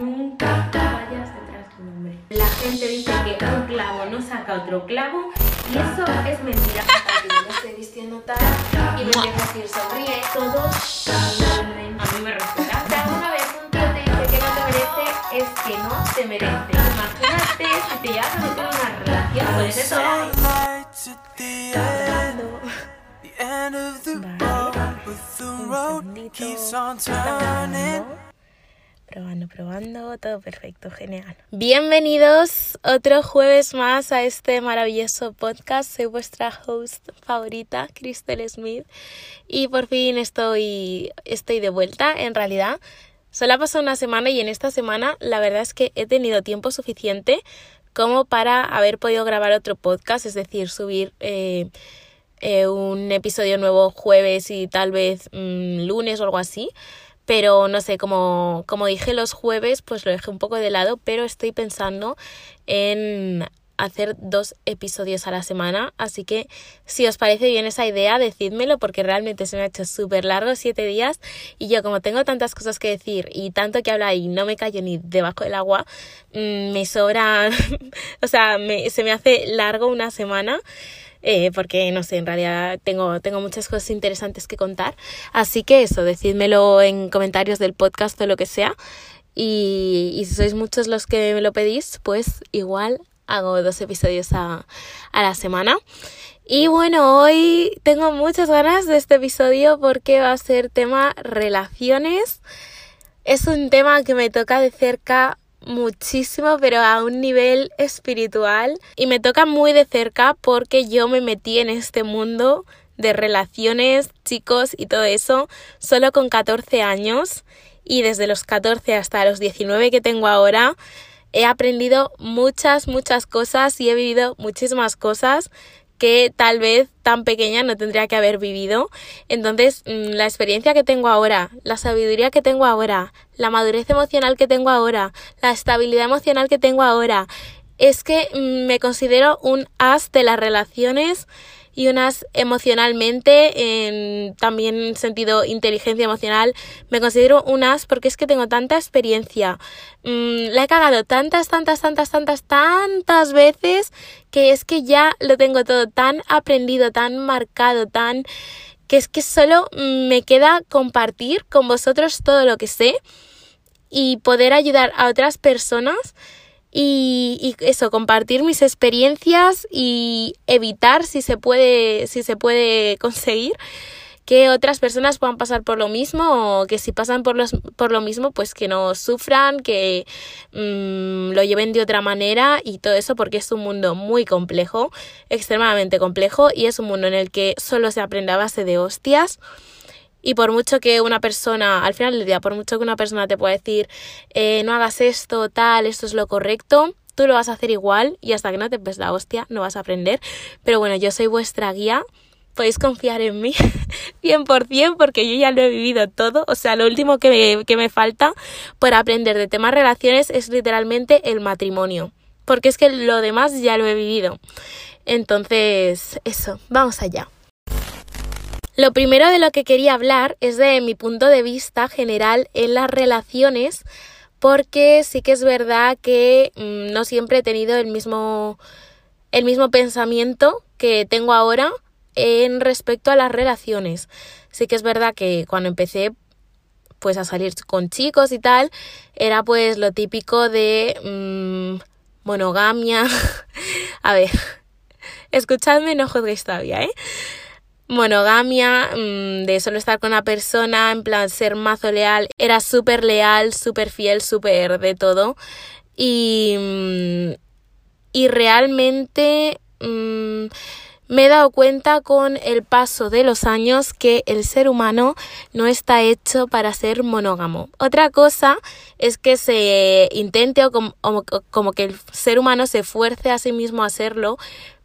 Nunca vayas detrás de un hombre. La gente dice que un clavo no saca otro clavo y eso es mentira. me estoy vistiendo tal y me empieza a decir sonríe. Todos a mí me respetan. Si alguna vez un tío te dice que no te merece, Es que no te merece. Imagínate si te llevas a meter una relación con ese solar. Probando, probando, todo perfecto, genial. Bienvenidos otro jueves más a este maravilloso podcast. Soy vuestra host favorita, Crystal Smith, y por fin estoy, estoy de vuelta, en realidad. Solo ha pasado una semana y en esta semana la verdad es que he tenido tiempo suficiente como para haber podido grabar otro podcast, es decir, subir eh, eh, un episodio nuevo jueves y tal vez mm, lunes o algo así. Pero no sé, como, como dije los jueves, pues lo dejé un poco de lado, pero estoy pensando en hacer dos episodios a la semana. Así que si os parece bien esa idea, decídmelo porque realmente se me ha hecho súper largo, siete días. Y yo como tengo tantas cosas que decir y tanto que hablar y no me callo ni debajo del agua, mmm, me sobra, o sea, se me hace largo una semana. Eh, porque no sé, en realidad tengo, tengo muchas cosas interesantes que contar. Así que eso, decídmelo en comentarios del podcast o lo que sea. Y, y si sois muchos los que me lo pedís, pues igual hago dos episodios a, a la semana. Y bueno, hoy tengo muchas ganas de este episodio porque va a ser tema relaciones. Es un tema que me toca de cerca muchísimo, pero a un nivel espiritual. Y me toca muy de cerca porque yo me metí en este mundo de relaciones, chicos y todo eso, solo con 14 años. Y desde los 14 hasta los 19 que tengo ahora, he aprendido muchas, muchas cosas y he vivido muchísimas cosas que tal vez tan pequeña no tendría que haber vivido. Entonces, la experiencia que tengo ahora, la sabiduría que tengo ahora, la madurez emocional que tengo ahora, la estabilidad emocional que tengo ahora, es que me considero un as de las relaciones y unas emocionalmente, en, también en sentido inteligencia emocional, me considero un as porque es que tengo tanta experiencia. Mm, la he cagado tantas, tantas, tantas, tantas, tantas veces que es que ya lo tengo todo tan aprendido, tan marcado, tan que es que solo me queda compartir con vosotros todo lo que sé y poder ayudar a otras personas y, y, eso, compartir mis experiencias y evitar si se puede, si se puede conseguir que otras personas puedan pasar por lo mismo o que si pasan por, los, por lo mismo pues que no sufran, que mmm, lo lleven de otra manera y todo eso porque es un mundo muy complejo, extremadamente complejo y es un mundo en el que solo se aprende a base de hostias. Y por mucho que una persona, al final del día, por mucho que una persona te pueda decir, eh, no hagas esto, tal, esto es lo correcto, tú lo vas a hacer igual y hasta que no te ves la hostia no vas a aprender. Pero bueno, yo soy vuestra guía, podéis confiar en mí 100% porque yo ya lo he vivido todo. O sea, lo último que me, que me falta por aprender de temas relaciones es literalmente el matrimonio. Porque es que lo demás ya lo he vivido. Entonces, eso, vamos allá. Lo primero de lo que quería hablar es de mi punto de vista general en las relaciones, porque sí que es verdad que mmm, no siempre he tenido el mismo, el mismo pensamiento que tengo ahora en respecto a las relaciones. Sí que es verdad que cuando empecé pues a salir con chicos y tal, era pues lo típico de mmm, monogamia. a ver, escuchadme, no juzguéis todavía, ¿eh? Monogamia, mmm, de solo estar con una persona, en plan ser mazo leal, era súper leal, súper fiel, súper de todo. Y, mmm, y realmente mmm, me he dado cuenta con el paso de los años que el ser humano no está hecho para ser monógamo. Otra cosa es que se intente o como, como que el ser humano se fuerce a sí mismo a serlo,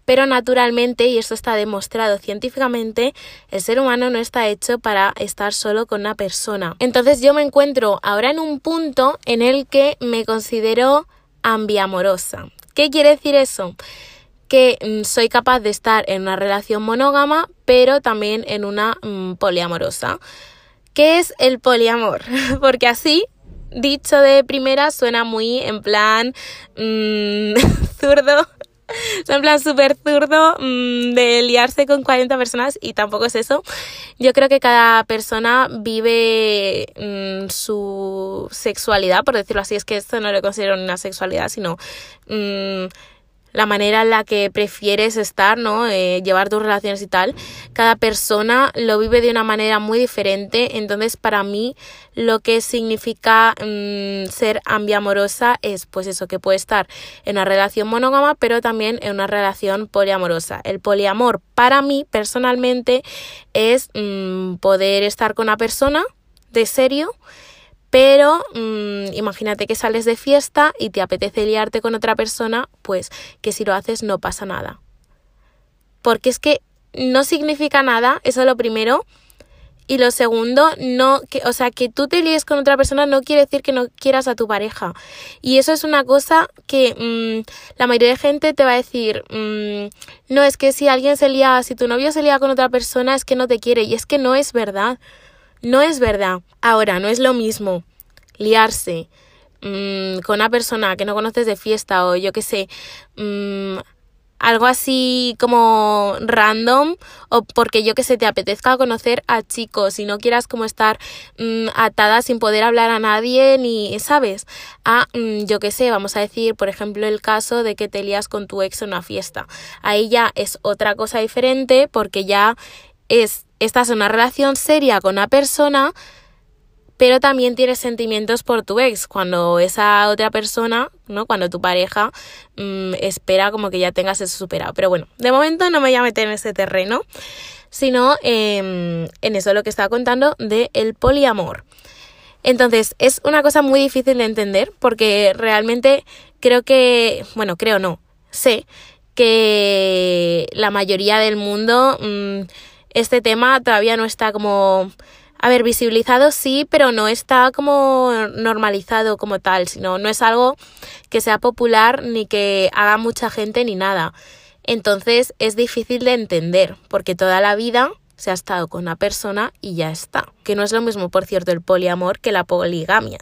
pero naturalmente, y esto está demostrado científicamente, el ser humano no está hecho para estar solo con una persona. Entonces yo me encuentro ahora en un punto en el que me considero ambiamorosa. ¿Qué quiere decir eso? Que mmm, soy capaz de estar en una relación monógama, pero también en una mmm, poliamorosa. ¿Qué es el poliamor? Porque así, dicho de primera, suena muy en plan mmm, zurdo. En plan súper zurdo mmm, de liarse con 40 personas y tampoco es eso. Yo creo que cada persona vive mmm, su sexualidad, por decirlo así, es que esto no lo considero una sexualidad, sino mmm, la manera en la que prefieres estar, ¿no? Eh, llevar tus relaciones y tal. Cada persona lo vive de una manera muy diferente. Entonces, para mí, lo que significa mmm, ser ambiamorosa es, pues eso, que puede estar en una relación monógama, pero también en una relación poliamorosa. El poliamor, para mí, personalmente, es mmm, poder estar con una persona de serio pero mmm, imagínate que sales de fiesta y te apetece liarte con otra persona, pues que si lo haces no pasa nada. Porque es que no significa nada, eso es lo primero. Y lo segundo, no, que, o sea, que tú te líes con otra persona no quiere decir que no quieras a tu pareja. Y eso es una cosa que mmm, la mayoría de gente te va a decir, mmm, no, es que si alguien se lía, si tu novio se lía con otra persona es que no te quiere. Y es que no es verdad. No es verdad. Ahora, no es lo mismo liarse mmm, con una persona que no conoces de fiesta o yo qué sé, mmm, algo así como random o porque yo que sé te apetezca conocer a chicos y no quieras como estar mmm, atada sin poder hablar a nadie ni sabes a mmm, yo que sé vamos a decir por ejemplo el caso de que te lías con tu ex en una fiesta ahí ya es otra cosa diferente porque ya es estás en una relación seria con una persona pero también tienes sentimientos por tu ex cuando esa otra persona, ¿no? Cuando tu pareja mmm, espera como que ya tengas eso superado. Pero bueno, de momento no me voy a meter en ese terreno, sino eh, en eso lo que estaba contando de el poliamor. Entonces, es una cosa muy difícil de entender porque realmente creo que, bueno, creo no, sé que la mayoría del mundo mmm, este tema todavía no está como a ver, visibilizado sí, pero no está como normalizado como tal, sino no es algo que sea popular ni que haga mucha gente ni nada. Entonces es difícil de entender, porque toda la vida se ha estado con una persona y ya está. Que no es lo mismo, por cierto, el poliamor que la poligamia.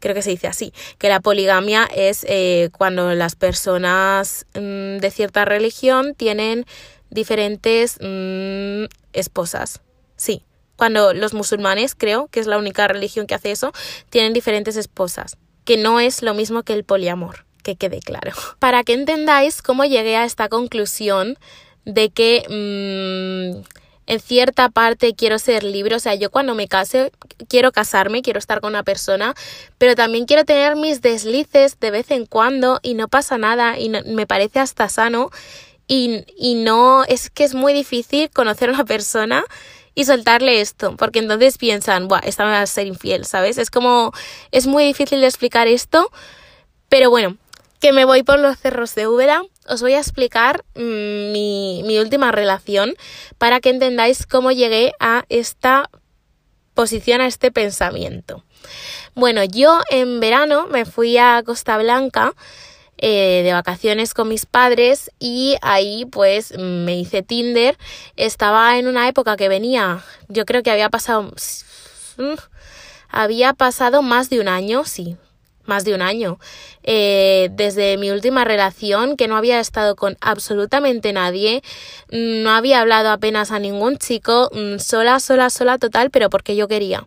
Creo que se dice así, que la poligamia es eh, cuando las personas mmm, de cierta religión tienen diferentes mmm, esposas. Sí, cuando los musulmanes, creo que es la única religión que hace eso, tienen diferentes esposas, que no es lo mismo que el poliamor, que quede claro. Para que entendáis cómo llegué a esta conclusión de que mmm, en cierta parte quiero ser libre, o sea, yo cuando me case quiero casarme, quiero estar con una persona, pero también quiero tener mis deslices de vez en cuando y no pasa nada y me parece hasta sano y, y no es que es muy difícil conocer a una persona y soltarle esto, porque entonces piensan, Buah, esta me va a ser infiel, ¿sabes? Es como, es muy difícil de explicar esto, pero bueno, que me voy por los cerros de Úbeda, os voy a explicar mmm, mi, mi última relación para que entendáis cómo llegué a esta posición, a este pensamiento. Bueno, yo en verano me fui a Costa Blanca eh, de vacaciones con mis padres y ahí pues me hice Tinder. Estaba en una época que venía, yo creo que había pasado, había pasado más de un año, sí, más de un año, eh, desde mi última relación, que no había estado con absolutamente nadie, no había hablado apenas a ningún chico, mm, sola, sola, sola total, pero porque yo quería.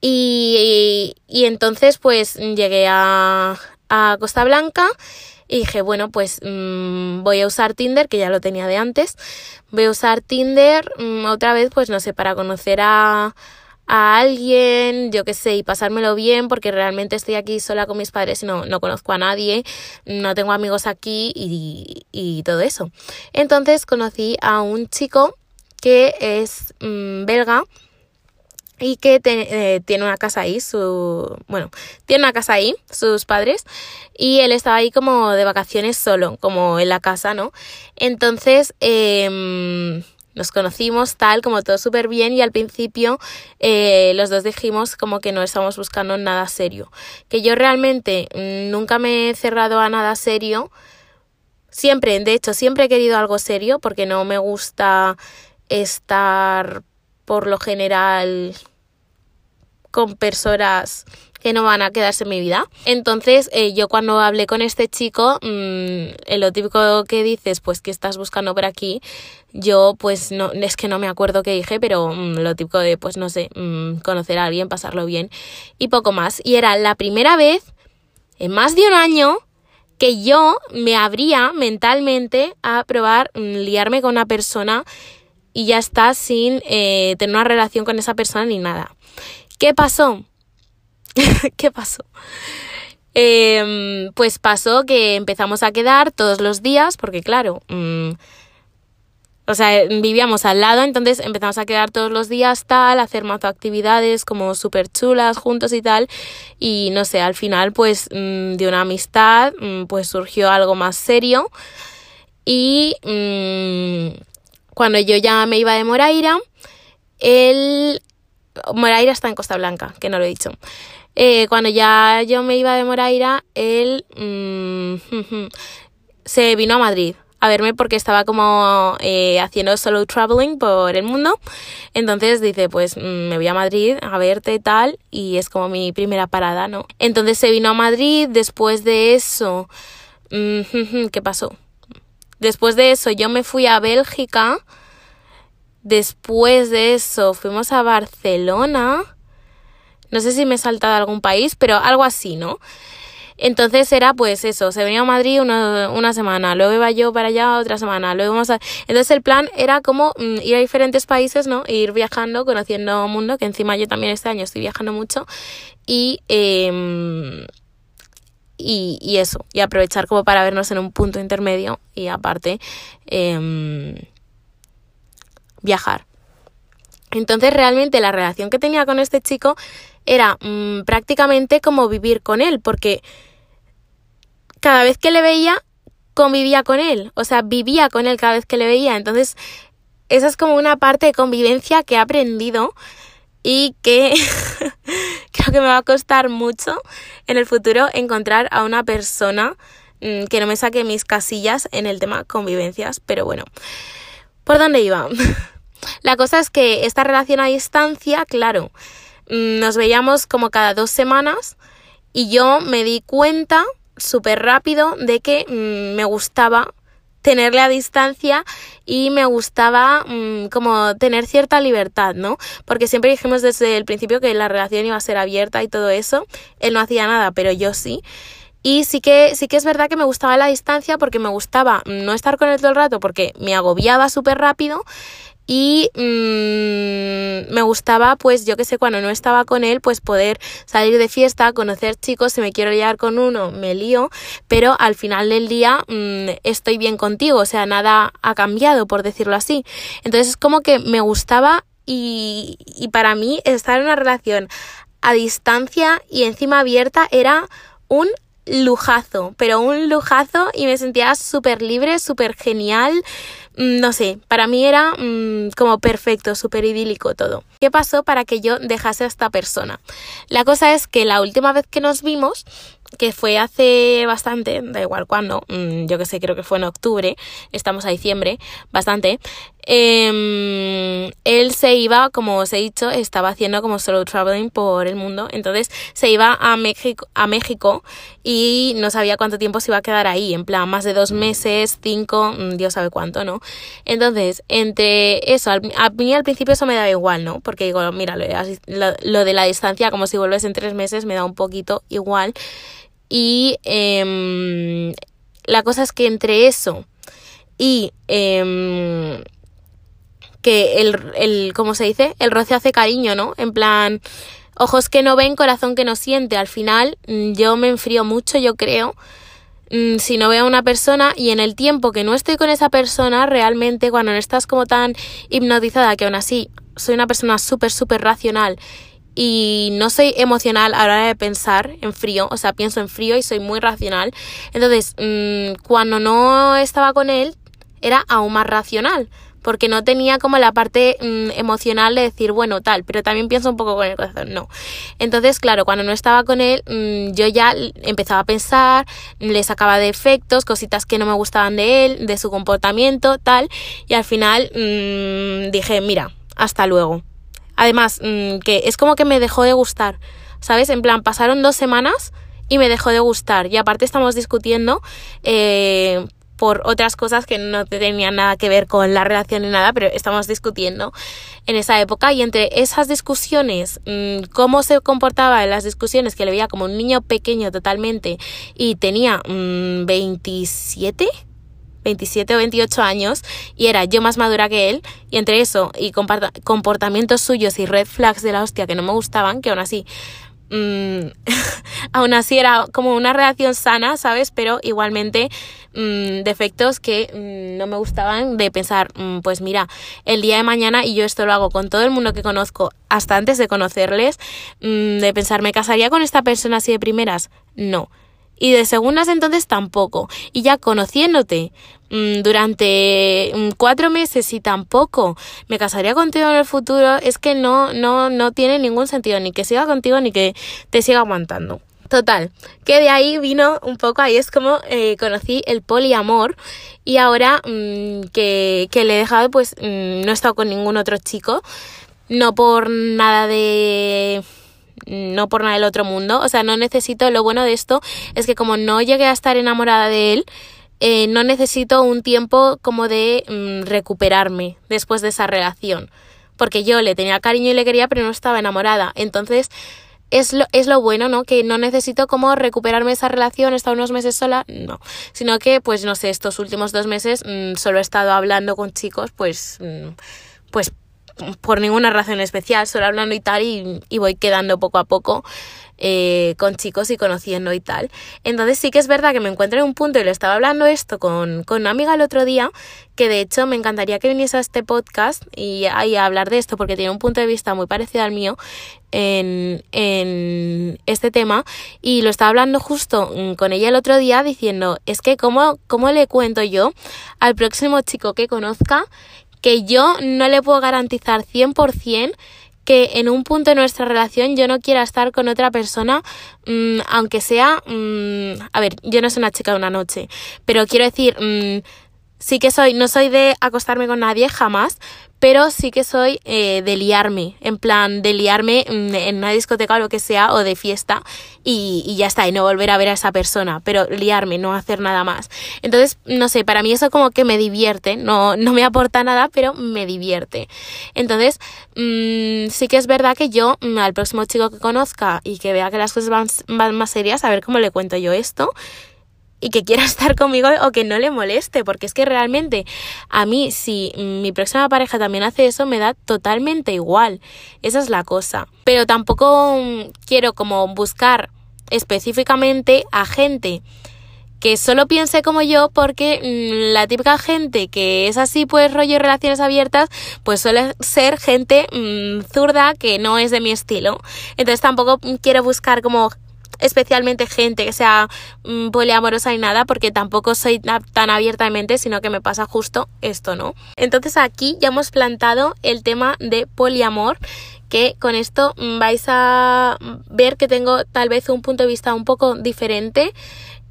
Y, y, y entonces pues llegué a, a Costa Blanca y dije, bueno, pues mmm, voy a usar Tinder, que ya lo tenía de antes, voy a usar Tinder mmm, otra vez, pues no sé, para conocer a, a alguien, yo qué sé, y pasármelo bien, porque realmente estoy aquí sola con mis padres y no, no conozco a nadie, no tengo amigos aquí y, y todo eso. Entonces conocí a un chico que es mmm, belga, y que eh, tiene una casa ahí, su, bueno, tiene una casa ahí, sus padres, y él estaba ahí como de vacaciones solo, como en la casa, ¿no? Entonces, eh, nos conocimos tal, como todo súper bien, y al principio eh, los dos dijimos como que no estábamos buscando nada serio. Que yo realmente nunca me he cerrado a nada serio, siempre, de hecho, siempre he querido algo serio, porque no me gusta estar por lo general con personas que no van a quedarse en mi vida. Entonces, eh, yo cuando hablé con este chico, mm, en lo típico que dices, pues que estás buscando por aquí, yo pues no, es que no me acuerdo qué dije, pero mm, lo típico de, pues no sé, mm, conocer a alguien, pasarlo bien y poco más. Y era la primera vez en más de un año que yo me abría mentalmente a probar liarme con una persona y ya está sin eh, tener una relación con esa persona ni nada. ¿Qué pasó? ¿Qué pasó? Em, pues pasó que empezamos a quedar todos los días, porque claro, mm, o sea, vivíamos al lado, entonces empezamos a quedar todos los días tal, hacer más actividades como súper chulas juntos y tal, y no sé, al final pues mm, de una amistad mm, pues surgió algo más serio y cuando yo ya me iba de Moraira, él... Moraira está en Costa Blanca, que no lo he dicho. Eh, cuando ya yo me iba de Moraira, él mm, se vino a Madrid a verme porque estaba como eh, haciendo solo traveling por el mundo. Entonces dice, pues mm, me voy a Madrid a verte y tal, y es como mi primera parada, ¿no? Entonces se vino a Madrid, después de eso, mm, ¿qué pasó? Después de eso yo me fui a Bélgica, después de eso fuimos a Barcelona, no sé si me he saltado algún país, pero algo así, ¿no? Entonces era pues eso, se venía a Madrid una, semana, luego iba yo para allá otra semana, luego vamos a... Entonces el plan era como mm, ir a diferentes países, ¿no? E ir viajando, conociendo mundo, que encima yo también este año estoy viajando mucho, y... Em, y, eso, y aprovechar como para vernos en un punto intermedio y aparte em, viajar. Entonces realmente la relación que tenía con este chico era mm, prácticamente como vivir con él, porque cada vez que le veía, convivía con él, o sea, vivía con él cada vez que le veía. Entonces, esa es como una parte de convivencia que he aprendido y que creo que me va a costar mucho en el futuro encontrar a una persona mm, que no me saque mis casillas en el tema convivencias, pero bueno, ¿por dónde iba? La cosa es que esta relación a distancia, claro, Mm, nos veíamos como cada dos semanas y yo me di cuenta súper rápido de que mm, me gustaba tenerle a distancia y me gustaba mm, como tener cierta libertad, ¿no? Porque siempre dijimos desde el principio que la relación iba a ser abierta y todo eso. Él no hacía nada, pero yo sí. Y sí que, sí que es verdad que me gustaba la distancia porque me gustaba no estar con él todo el rato porque me agobiaba súper rápido y mm, me gustaba pues yo que sé cuando no estaba con él pues poder salir de fiesta conocer chicos si me quiero liar con uno me lío pero al final del día mm, estoy bien contigo o sea nada ha cambiado por decirlo así entonces es como que me gustaba y, y para mí estar en una relación a distancia y encima abierta era un lujazo, pero un lujazo y me sentía súper libre, súper genial. Mm, no sé, para mí era mm, como perfecto, súper idílico todo. ¿Qué pasó para que yo dejase a esta persona? La cosa es que la última vez que nos vimos, que fue hace bastante, da igual cuándo, mm, yo que sé, creo que fue en octubre, estamos a diciembre, bastante, em, él se iba, como os he dicho, estaba haciendo como solo traveling por el mundo, entonces se iba a México, a México y no sabía cuánto tiempo se iba a quedar ahí, en plan más de dos meses, cinco, mm, Dios sabe cuánto, ¿no? Entonces, entre eso, a mí al principio eso me daba igual, ¿no? Porque digo, mira, lo de la distancia, como si vuelves en tres meses, me da un poquito igual. Y em, la cosa es que entre eso y em, que el, el, ¿cómo se dice? El roce hace cariño, ¿no? En plan, ojos que no ven, corazón que no siente. Al final mm, yo me enfrío mucho, yo creo, mm, si no veo a una persona y en el tiempo que no estoy con esa persona, realmente cuando no estás como tan hipnotizada, que aún así soy una persona súper, súper racional y no soy emocional a la hora de pensar en frío, o sea, pienso en frío y soy muy racional. Entonces, mmm, cuando no estaba con él, era aún más racional, porque no tenía como la parte mmm, emocional de decir, bueno, tal, pero también pienso un poco con el corazón, no. Entonces, claro, cuando no estaba con él, mmm, yo ya empezaba a pensar, le sacaba defectos, cositas que no me gustaban de él, de su comportamiento, tal, y al final dije, mira, hasta luego Además, mm, que es como que me dejó de gustar, ¿sabes? En plan, pasaron dos semanas y me dejó de gustar. Y aparte estamos discutiendo eh, por otras cosas que no tenían nada que ver con la relación ni nada, pero estamos discutiendo en esa época y entre esas discusiones, mm, cómo se comportaba en las discusiones, que le veía como un niño pequeño totalmente y tenía 27, mm, 27 o 28 años y era yo más madura que él y entre eso y comportamientos suyos y red flags de la hostia que no me gustaban, que aún así Mm, aún así era como una relación sana, ¿sabes? Pero igualmente mm, defectos que mm, no me gustaban de pensar, pues mira, el día de mañana, y yo esto lo hago con todo el mundo que conozco hasta antes de conocerles, de pensar, ¿me casaría con esta persona así de primeras? No y de segundas entonces tampoco. Y ya conociéndote mm, durante mm, cuatro meses y tampoco me casaría contigo en el futuro, es que no, no, no tiene ningún sentido, ni que siga contigo ni que te siga aguantando. Total, que de ahí vino un poco, ahí es como eh, conocí el poliamor y ahora mm, que, que, le he dejado, pues no he estado con ningún otro chico, no por nada de no por nada del otro mundo, o sea, no necesito, lo bueno de esto es que como no llegué a estar enamorada de él, eh, no necesito un tiempo como de mm, recuperarme después de esa relación, porque yo le tenía cariño y le quería, pero no estaba enamorada, entonces es lo, es lo bueno, ¿no? Que no necesito como recuperarme esa relación, estar unos meses sola, no. Sino que, pues, no sé, estos últimos dos meses mm, solo he estado hablando con chicos, pues, mm, pues por ninguna razón especial, solo hablando y tal, y, voy quedando poco a poco eh, con chicos y conociendo y tal. Entonces sí que es verdad que me encuentro en un punto y le estaba hablando esto con, con una amiga el otro día, que de hecho me encantaría que viniese a este podcast y, a hablar de esto porque tiene un punto de vista muy parecido al mío en, en este tema y lo estaba hablando justo mm, con ella el otro día diciendo, es que cómo, cómo le cuento yo al próximo chico que conozca que yo no le puedo garantizar 100% que en un punto de nuestra relación yo no quiera estar con otra persona, mm, aunque sea, mm, a ver, yo no soy una chica de una noche, pero quiero decir, mm, sí que soy, no soy de acostarme con nadie jamás, pero sí que soy eh, de liarme, en plan de liarme mm, en una discoteca o lo que sea, o de fiesta, y, ya está, y no volver a ver a esa persona, pero liarme, no hacer nada más. Entonces, no sé, para mí eso como que me divierte, no, no me aporta nada, pero me divierte. Entonces, mm, sí que es verdad que yo, mm, al próximo chico que conozca y que vea que las cosas van, van más serias, a ver cómo le cuento yo esto y que quiera estar conmigo o que no le moleste, porque es que realmente a mí si mi próxima pareja también hace eso me da totalmente igual. Esa es la cosa. Pero tampoco quiero como buscar específicamente a gente que solo piense como yo porque mm, la típica gente que es así pues rollo relaciones abiertas pues suele ser gente mm, zurda que no es de mi estilo entonces tampoco quiero buscar como especialmente gente que sea mm, poliamorosa y nada, porque tampoco soy tan abiertamente, sino que me pasa justo esto, ¿no? Entonces aquí ya hemos plantado el tema de poliamor que con esto mm, vais a ver que tengo tal vez un punto de vista un poco diferente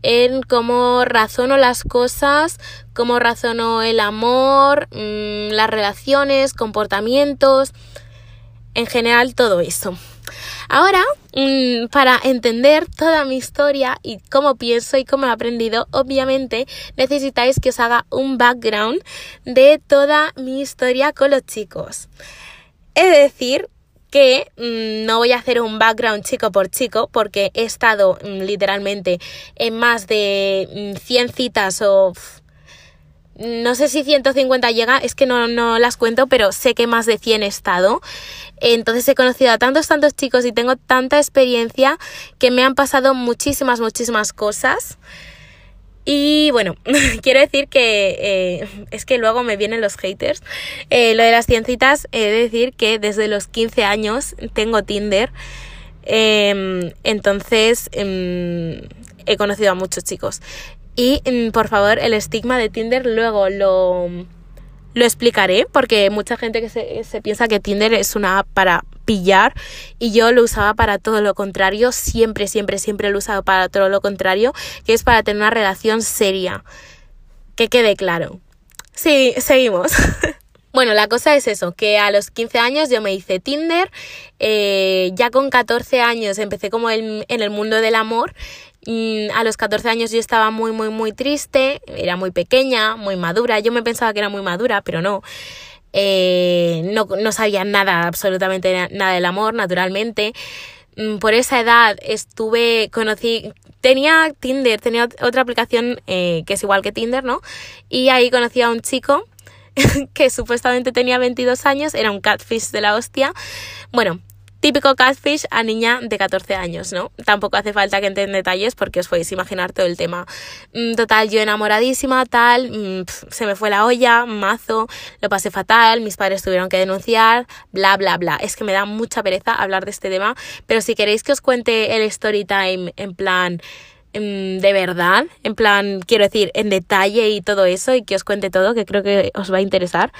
en cómo razono las cosas, cómo razono el amor, mm, las relaciones, comportamientos, en general todo eso. Ahora, mm, para entender toda mi historia y cómo pienso y cómo he aprendido, obviamente necesitáis que os haga un background de toda mi historia con los chicos. Es decir, que mm, no voy a hacer un background chico por chico porque he estado mm, literalmente en más de 100 citas o no sé si 150 llega, es que no, no las cuento, pero sé que más de 100 he estado. Entonces he conocido a tantos, tantos chicos y tengo tanta experiencia que me han pasado muchísimas, muchísimas cosas. Y bueno, quiero decir que eh, es que luego me vienen los haters. Eh, lo de las ciencitas, he de decir que desde los 15 años tengo Tinder. Em, entonces em, he conocido a muchos chicos. Y mm, por favor, el estigma de Tinder luego lo, lo explicaré porque mucha gente que se, se, piensa que Tinder es una app para pillar y yo lo usaba para todo lo contrario, siempre, siempre, siempre lo he usado para todo lo contrario, que es para tener una relación seria. Que quede claro. Sí, seguimos. Bueno, la cosa es eso, que a los 15 años yo me hice Tinder, eh, ya con 14 años empecé como en, en el mundo del amor a los 14 años yo estaba muy, muy, muy triste, era muy pequeña, muy madura, yo me pensaba que era muy madura, pero no. Eh, no, no sabía nada, absolutamente nada del amor, naturalmente. Mm, por esa edad estuve, conocí, tenía Tinder, tenía otra aplicación eh, que es igual que Tinder, ¿no? Y ahí conocí a un chico que supuestamente tenía 22 años, era un catfish de la hostia. Bueno, Típico catfish a niña de 14 años, ¿no? Tampoco hace falta que entren detalles porque os podéis imaginar todo el tema. Mm, total, yo enamoradísima, tal, mm, se me fue la olla, mazo, lo pasé fatal, mis padres tuvieron que denunciar, bla, bla, bla. Es que me da mucha pereza hablar de este tema, pero si queréis que os cuente el story time en plan de verdad, en plan, quiero decir, en detalle y todo eso, y que os cuente todo, que creo que os va a interesar,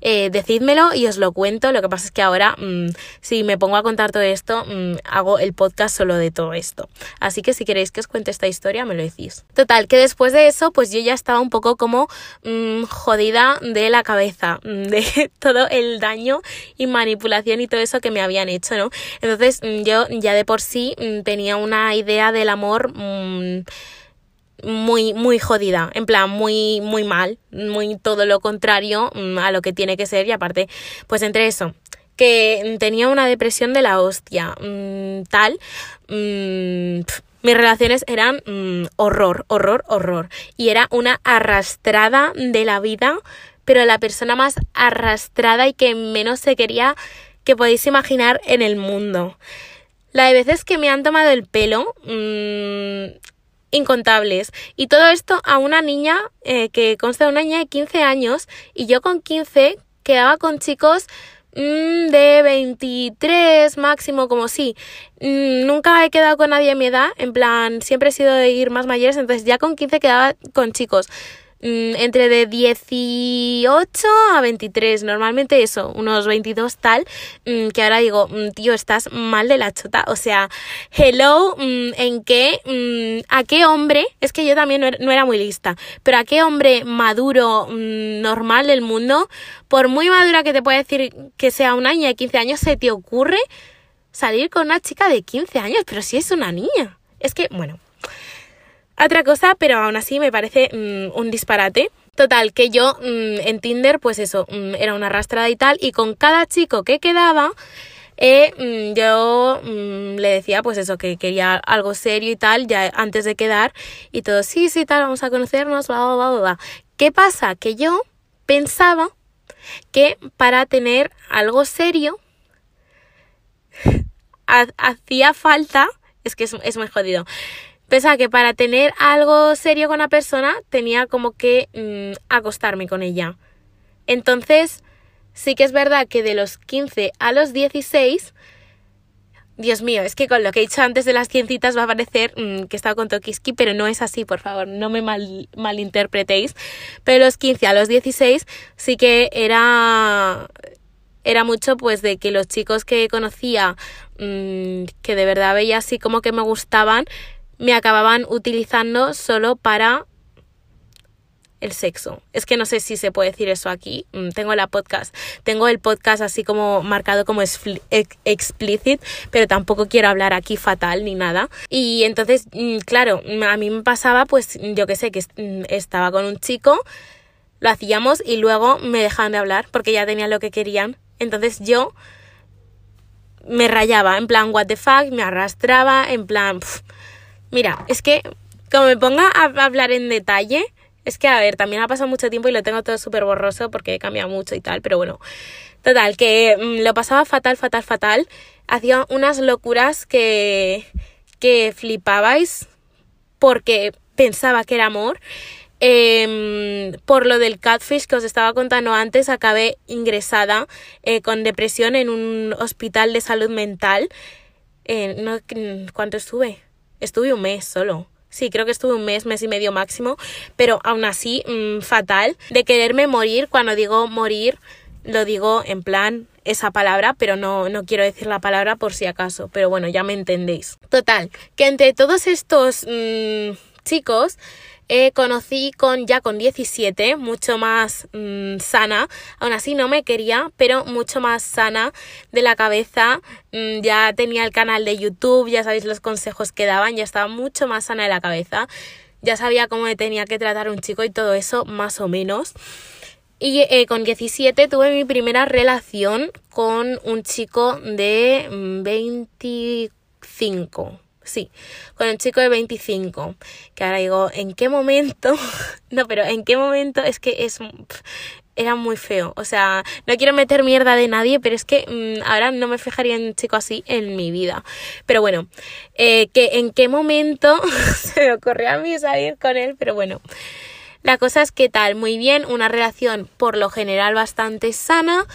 eh, decídmelo y os lo cuento. Lo que pasa es que ahora, mm, si me pongo a contar todo esto, mm, hago el podcast solo de todo esto. Así que si queréis que os cuente esta historia, me lo decís. Total, que después de eso, pues yo ya estaba un poco como mm, jodida de la cabeza, de todo el daño y manipulación y todo eso que me habían hecho, ¿no? Entonces, yo ya de por sí tenía una idea del amor muy, muy jodida, en plan, muy, muy mal, muy todo lo contrario mm, a lo que tiene que ser y aparte, pues entre eso, que tenía una depresión de la hostia, mm, tal, mm, mis relaciones eran horror, horror, horror, y era una arrastrada de la vida, pero la persona más arrastrada y que menos se quería que podéis imaginar en el mundo. La de veces que me han tomado el pelo, incontables. Y todo esto a una niña eh, que consta de una niña de 15 años y yo con 15 quedaba con chicos mm, de 23 máximo, como sí. Mm, nunca he quedado con nadie de mi edad, en plan, siempre he sido de ir más mayores, entonces ya con 15 quedaba con chicos entre de 18 a 23, normalmente eso, unos 22 tal, mm, que ahora digo, mm, tío, estás mal de la chota, o sea, hello, ¿en qué, a qué hombre, es que yo también no era muy lista, pero a qué hombre maduro, normal del mundo, por muy madura que te pueda decir que sea una niña de 15 años, se te ocurre salir con una chica de 15 años, pero si es una niña. Es que, bueno, otra cosa, pero aún así me parece mm, un disparate. Total, que yo mm, en Tinder, pues eso, mm, era una arrastrada y tal, y con cada chico que quedaba, eh, yo le decía pues eso, que quería algo serio y tal, ya antes de quedar, y todo, sí, sí, tal, vamos a conocernos, bla, bla, bla, bla. ¿Qué pasa? Que yo pensaba que para tener algo serio hacía falta, es que es, es muy jodido, Pensaba que para tener algo serio con una persona tenía como que mm, acostarme con ella. Entonces, sí que es verdad que de los 15 a los 16, Dios mío, es que con lo que he dicho antes de las ciencitas va a parecer mm, que estaba con Tokiski, pero no es así, por favor, no me mal, malinterpretéis. Pero los 15 a los 16 sí que era era mucho pues de que los chicos que conocía mm, que de verdad veía así como que me gustaban me acababan utilizando solo para el sexo. Es que no sé si se puede decir eso aquí. Mm, tengo la podcast, tengo el podcast así como marcado como explicit, pero tampoco quiero hablar aquí fatal ni nada. Y entonces, mm, claro, a mí me pasaba pues yo que sé que mm, estaba con un chico, lo hacíamos y luego me dejaban de hablar porque ya tenían lo que querían. Entonces yo me rayaba, en plan what the fuck, me arrastraba, en plan Mira, es que como me ponga a hablar en detalle, es que a ver, también ha pasado mucho tiempo y lo tengo todo súper borroso porque he cambiado mucho y tal, pero bueno, total, que mm, lo pasaba fatal, fatal, fatal. Hacía unas locuras que, que flipabais porque pensaba que era amor. Em, por lo del catfish que os estaba contando antes, acabé ingresada eh, con depresión en un hospital de salud mental. Eh, no, ¿Cuánto estuve? Estuve un mes solo. Sí, creo que estuve un mes, mes y medio máximo, pero aún así mm, fatal de quererme morir. Cuando digo morir, lo digo en plan esa palabra, pero no, no quiero decir la palabra por si acaso, pero bueno, ya me entendéis. Total, que entre todos estos mm, chicos, eh, conocí con ya con 17, mucho más mm, sana. Aún así no me quería, pero mucho más sana de la cabeza. Mm, ya tenía el canal de YouTube, ya sabéis los consejos que daban, ya estaba mucho más sana de la cabeza. Ya sabía cómo me tenía que tratar un chico y todo eso, más o menos. Y eh, con 17 tuve mi primera relación con un chico de 25 sí, con el chico de 25, que ahora digo, ¿en qué momento? no, pero ¿en qué momento? Es que es... Era muy feo, o sea, no quiero meter mierda de nadie, pero es que mm, ahora no me fijaría en un chico así en mi vida. Pero bueno, eh, que en qué momento se me ocurrió a mí salir con él, pero bueno. La cosa es que tal, muy bien, una relación por lo general bastante sana.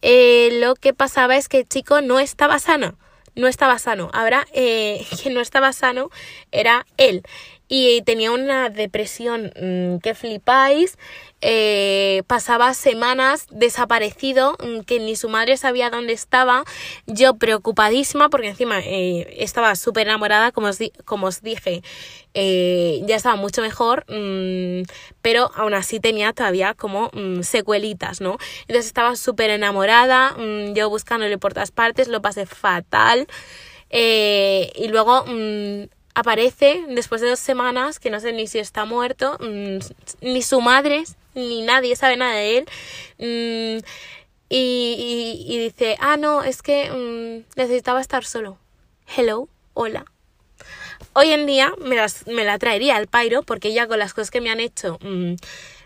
Eh, lo que pasaba es que el chico no estaba sano no estaba sano. Ahora, eh, quien no estaba sano era él. Y tenía una depresión mm, que flipáis. Eh, pasaba semanas desaparecido, mm, que ni su madre sabía dónde estaba, yo preocupadísima porque encima eh, estaba súper enamorada, como os, como os dije, eh, ya estaba mucho mejor, mm, pero aún así tenía todavía como mm, secuelitas, ¿no? Entonces estaba súper enamorada, yo buscándole por todas partes, lo pasé fatal. y luego aparece después de dos semanas, que no sé ni si está muerto, ni su madre ni nadie sabe nada de él. Mm, y, dice, ah, no, es que mm, necesitaba estar solo. Hello, hola. Hoy en día me, me la traería al pairo porque ya con las cosas que me han hecho, mm,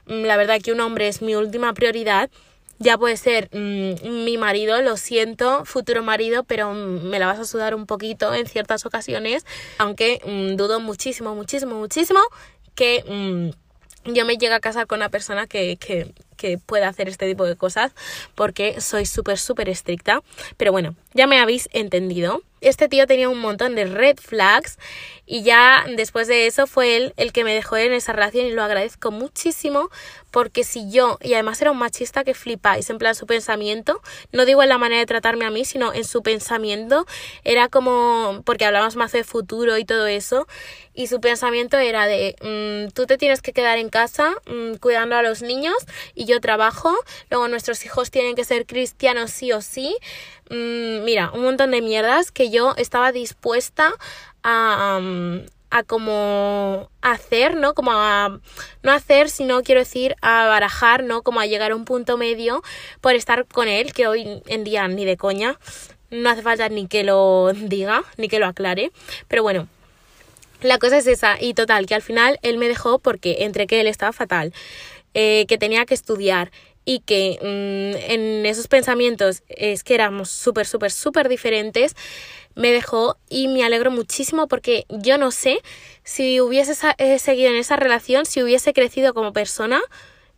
la verdad que un hombre es mi última prioridad. Ya puede ser mi marido, lo siento, futuro marido, pero me la vas a sudar un poquito en ciertas ocasiones, aunque dudo muchísimo, muchísimo, muchísimo que yo me llego a casar con una persona que, que, que pueda hacer este tipo de cosas porque soy súper, súper estricta. Pero bueno, ya me habéis entendido. Este tío tenía un montón de red flags y ya después de eso fue él el que me dejó en esa relación y lo agradezco muchísimo porque si yo, y además era un machista que flipáis, en plan su pensamiento, no digo en la manera de tratarme a mí, sino en su pensamiento, era como, porque hablamos más de futuro y todo eso, y su pensamiento era de, mm, tú te tienes que quedar en casa mm, cuidando a los niños y yo trabajo, luego nuestros hijos tienen que ser cristianos sí o sí, mm, mira, un montón de mierdas que yo estaba dispuesta a, a como hacer, ¿no? Como a no hacer, sino quiero decir a barajar, ¿no? Como a llegar a un punto medio por estar con él, que hoy en día ni de coña, no hace falta ni que lo diga, ni que lo aclare, pero bueno. La cosa es esa, y total, que al final él me dejó porque entre que él estaba fatal, eh, que tenía que estudiar y que mm, en esos pensamientos es que éramos súper, súper, súper diferentes, me dejó y me alegro muchísimo porque yo no sé si hubiese eh, seguido en esa relación, si hubiese crecido como persona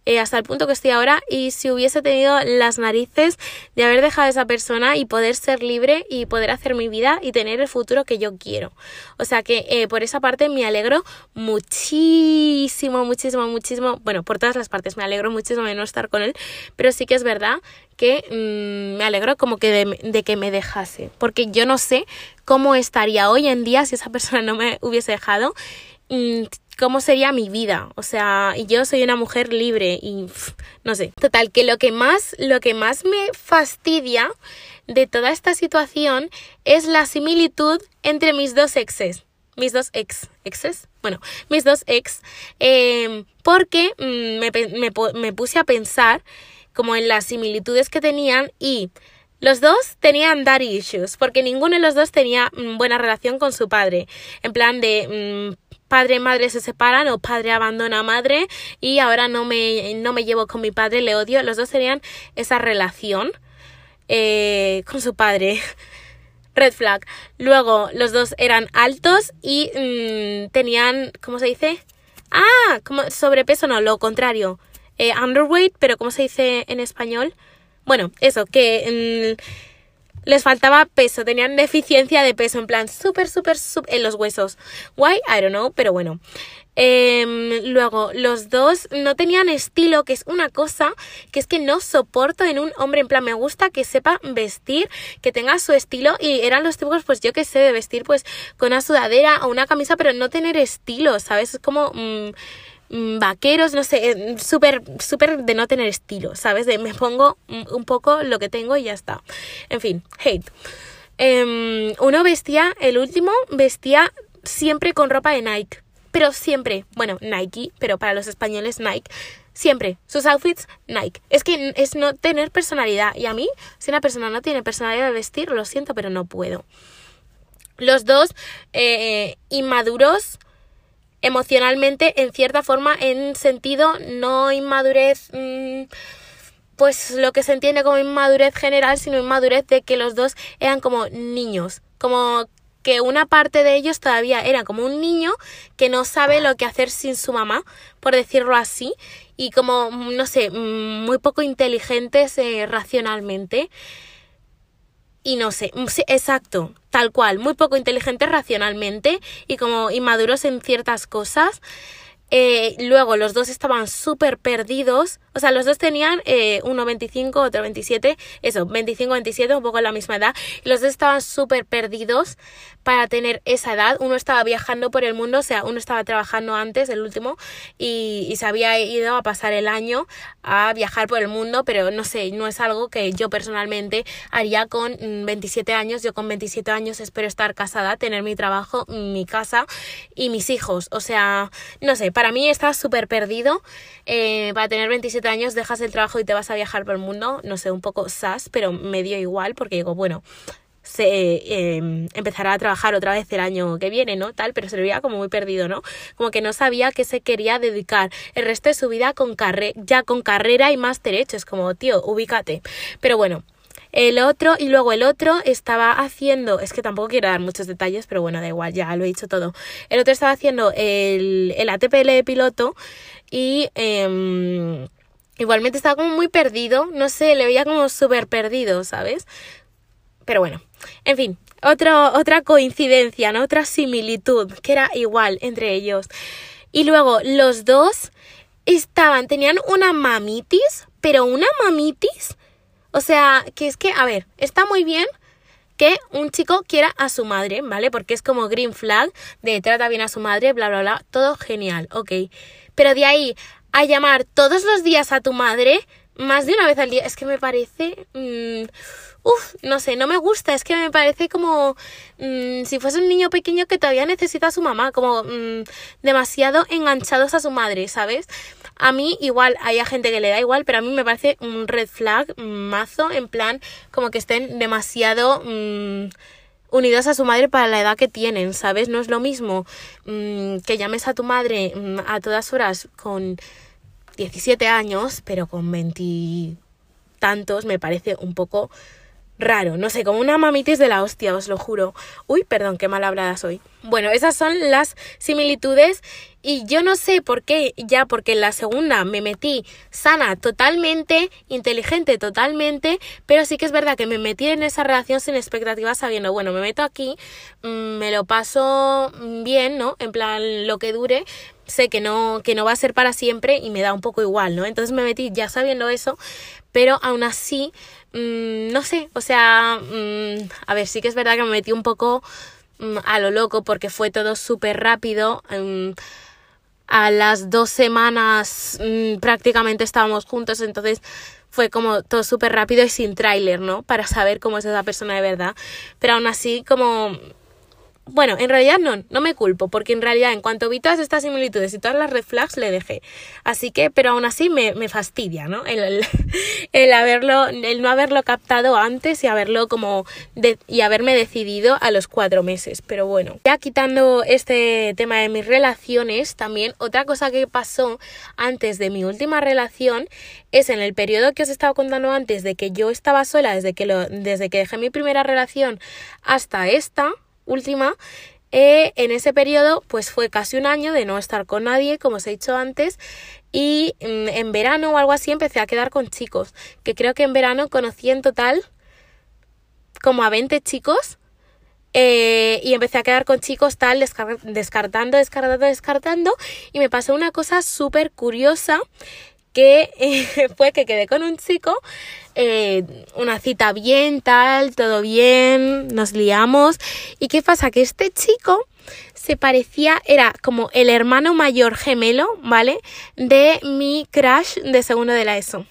eh, hasta el punto que estoy ahora y si hubiese tenido las narices de haber dejado a esa persona y poder ser libre y poder hacer mi vida y tener el futuro que yo quiero. O sea que eh, por esa parte me alegro muchísimo, muchísimo, muchísimo. Bueno, por todas las partes me alegro muchísimo de no estar con él, pero sí que es verdad que mm, me alegro como que de, que me dejase, porque yo no sé cómo estaría hoy en día si esa persona no me hubiese dejado mm, cómo sería mi vida. O sea, yo soy una mujer libre y no sé. Total, que lo que más, lo que más me fastidia de toda esta situación es la similitud entre mis dos exes. Mis dos ex, exes, bueno, mis dos ex, em, porque mm, me, me, me puse a pensar como en las similitudes que tenían y los dos tenían daddy issues, porque ninguno de los dos tenía mm, buena relación con su padre. En plan de mm, padre y madre se separan o padre abandona a madre y ahora no me, no me llevo con mi padre, le odio. Los dos tenían esa relación eh, con su padre. Red flag. Luego los dos eran altos y mm, tenían, ¿cómo se dice? Ah, como sobrepeso, no, lo contrario. Eh, underweight, pero ¿cómo se dice en español? Bueno, eso, que les faltaba peso, tenían deficiencia de peso, en plan súper, súper, súper en los huesos. Why? I don't know, pero bueno. Em, luego, los dos no tenían estilo, que es una cosa que es que no soporto en un hombre. En plan, me gusta que sepa vestir, que tenga su estilo. Y eran los tipos, pues yo que sé, de vestir pues con una sudadera o una camisa, pero no tener estilo, ¿sabes? Es como... mm, vaqueros, no sé, eh, súper, de no tener estilo, ¿sabes? De me pongo mm, un poco lo que tengo y ya está. En fin, hate. Em, uno vestía, el último vestía siempre con ropa de Nike, pero siempre, bueno, Nike, pero para los españoles Nike. Siempre, sus outfits Nike. Es que es no tener personalidad. Y a mí, si una persona no tiene personalidad de vestir, lo siento, pero no puedo. Los dos eh, inmaduros, emocionalmente en cierta forma en sentido no inmadurez mm, pues lo que se entiende como inmadurez general sino inmadurez de que los dos eran como niños como que una parte de ellos todavía era como un niño que no sabe lo que hacer sin su mamá, por decirlo así, y como, no sé, mm, muy poco inteligentes eh, racionalmente. Y no sé, mm, exacto, tal cual, muy poco inteligentes racionalmente y como inmaduros en ciertas cosas. Eh, luego los dos estaban súper perdidos, o sea, los dos tenían eh, uno 25, otro 27, eso, 25, 27, un poco la misma edad, los dos estaban súper perdidos para tener esa edad. Uno estaba viajando por el mundo, o sea, uno estaba trabajando antes, el último, y, y se había ido a pasar el año a viajar por el mundo, pero no sé, no es algo que yo personalmente haría con mm, 27 años. Yo con 27 años espero estar casada, tener mi trabajo, mi casa y mis hijos. O sea, no sé, para mí está súper perdido. Eh, para tener 27 años dejas el trabajo y te vas a viajar por el mundo. No sé, un poco sas, pero me dio igual porque digo, bueno, se eh, empezará a trabajar otra vez el año que viene, ¿no? Tal, pero se le veía como muy perdido, ¿no? Como que no sabía que se quería dedicar el resto de su vida con carre ya con carrera y más derechos, como, tío, ubícate. Pero bueno, el otro, y luego el otro estaba haciendo, es que tampoco quiero dar muchos detalles, pero bueno, da igual, ya lo he dicho todo. El otro estaba haciendo el, el ATPL de piloto y em, igualmente estaba como muy perdido, no sé, le veía como súper perdido, ¿sabes? Pero bueno, en fin, otra coincidencia, ¿no? Otra similitud, que era igual entre ellos. Y luego los dos estaban, tenían una mamitis, pero una mamitis o sea, que es que, a ver, está muy bien que un chico quiera a su madre, ¿vale? Porque es como green flag de trata bien a su madre, bla, bla, bla, todo genial, ok. Pero de ahí a llamar todos los días a tu madre, más de una vez al día, es que me parece... Mmm, Uf, no sé, no me gusta, es que me parece como mmm, si fuese un niño pequeño que todavía necesita a su mamá, como mmm, demasiado enganchados a su madre, ¿sabes? A mí igual, hay gente que le da igual, pero a mí me parece un red flag mazo, en plan, como que estén demasiado unidos a su madre para la edad que tienen, ¿sabes? No es lo mismo que llames a tu madre a todas horas con 17 años, pero con 20 tantos me parece un poco raro, no sé, como una mamitis de la hostia, os lo juro. Uy, perdón, qué mal hablada soy. Bueno, esas son las similitudes y yo no sé por qué, ya porque en la segunda me metí sana totalmente, inteligente totalmente, pero sí que es verdad que me metí en esa relación sin expectativas sabiendo, bueno, me meto aquí, mm, me lo paso bien, ¿no? En plan, lo que dure, sé que no, que no va a ser para siempre y me da un poco igual, ¿no? Entonces me metí ya sabiendo eso, pero aún así, mmm, no sé, o sea, mmm, a ver, sí que es verdad que me metí un poco mmm, a lo loco porque fue todo súper rápido. a las dos semanas prácticamente estábamos juntos, entonces fue como todo súper rápido y sin tráiler, ¿no? Para saber cómo es esa persona de verdad. Pero aún así, como bueno, en realidad no, no me culpo, porque en realidad en cuanto vi todas estas similitudes y todas las red le dejé. Así que, pero aún así me, me fastidia, ¿no? El, el, haberlo, el no haberlo captado antes y haberlo como y haberme decidido a los cuatro meses. Pero bueno, ya quitando este tema de mis relaciones, también otra cosa que pasó antes de mi última relación es en el periodo que os estaba contando antes de que yo estaba sola desde que lo, desde que dejé mi primera relación hasta esta última, eh, en ese periodo pues fue casi un año de no estar con nadie, como os he dicho antes, y mm, en verano o algo así empecé a quedar con chicos, que creo que en verano conocí en total como a 20 chicos. eh, y empecé a quedar con chicos tal, descar- descartando, descartando, descartando. Y me pasó una cosa súper curiosa que eh, fue que quedé con un chico, eh, una cita bien, tal, todo bien, nos liamos. ¿Y qué pasa? Que este chico se parecía, era como el hermano mayor gemelo, ¿vale? De mi crush de segundo de la ESO.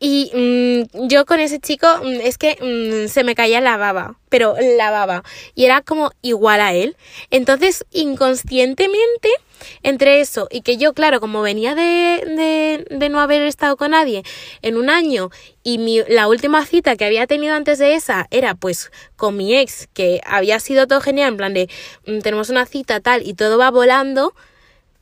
Y mm, yo con ese chico mm, es que mm, se me caía la baba, pero la baba. Y era como igual a él. Entonces, inconscientemente, entre eso y que yo, claro, como venía de, de, de no haber estado con nadie en un año y mi, la última cita que había tenido antes de esa era pues con mi ex, que había sido todo genial, en plan de mm, tenemos una cita tal y todo va volando.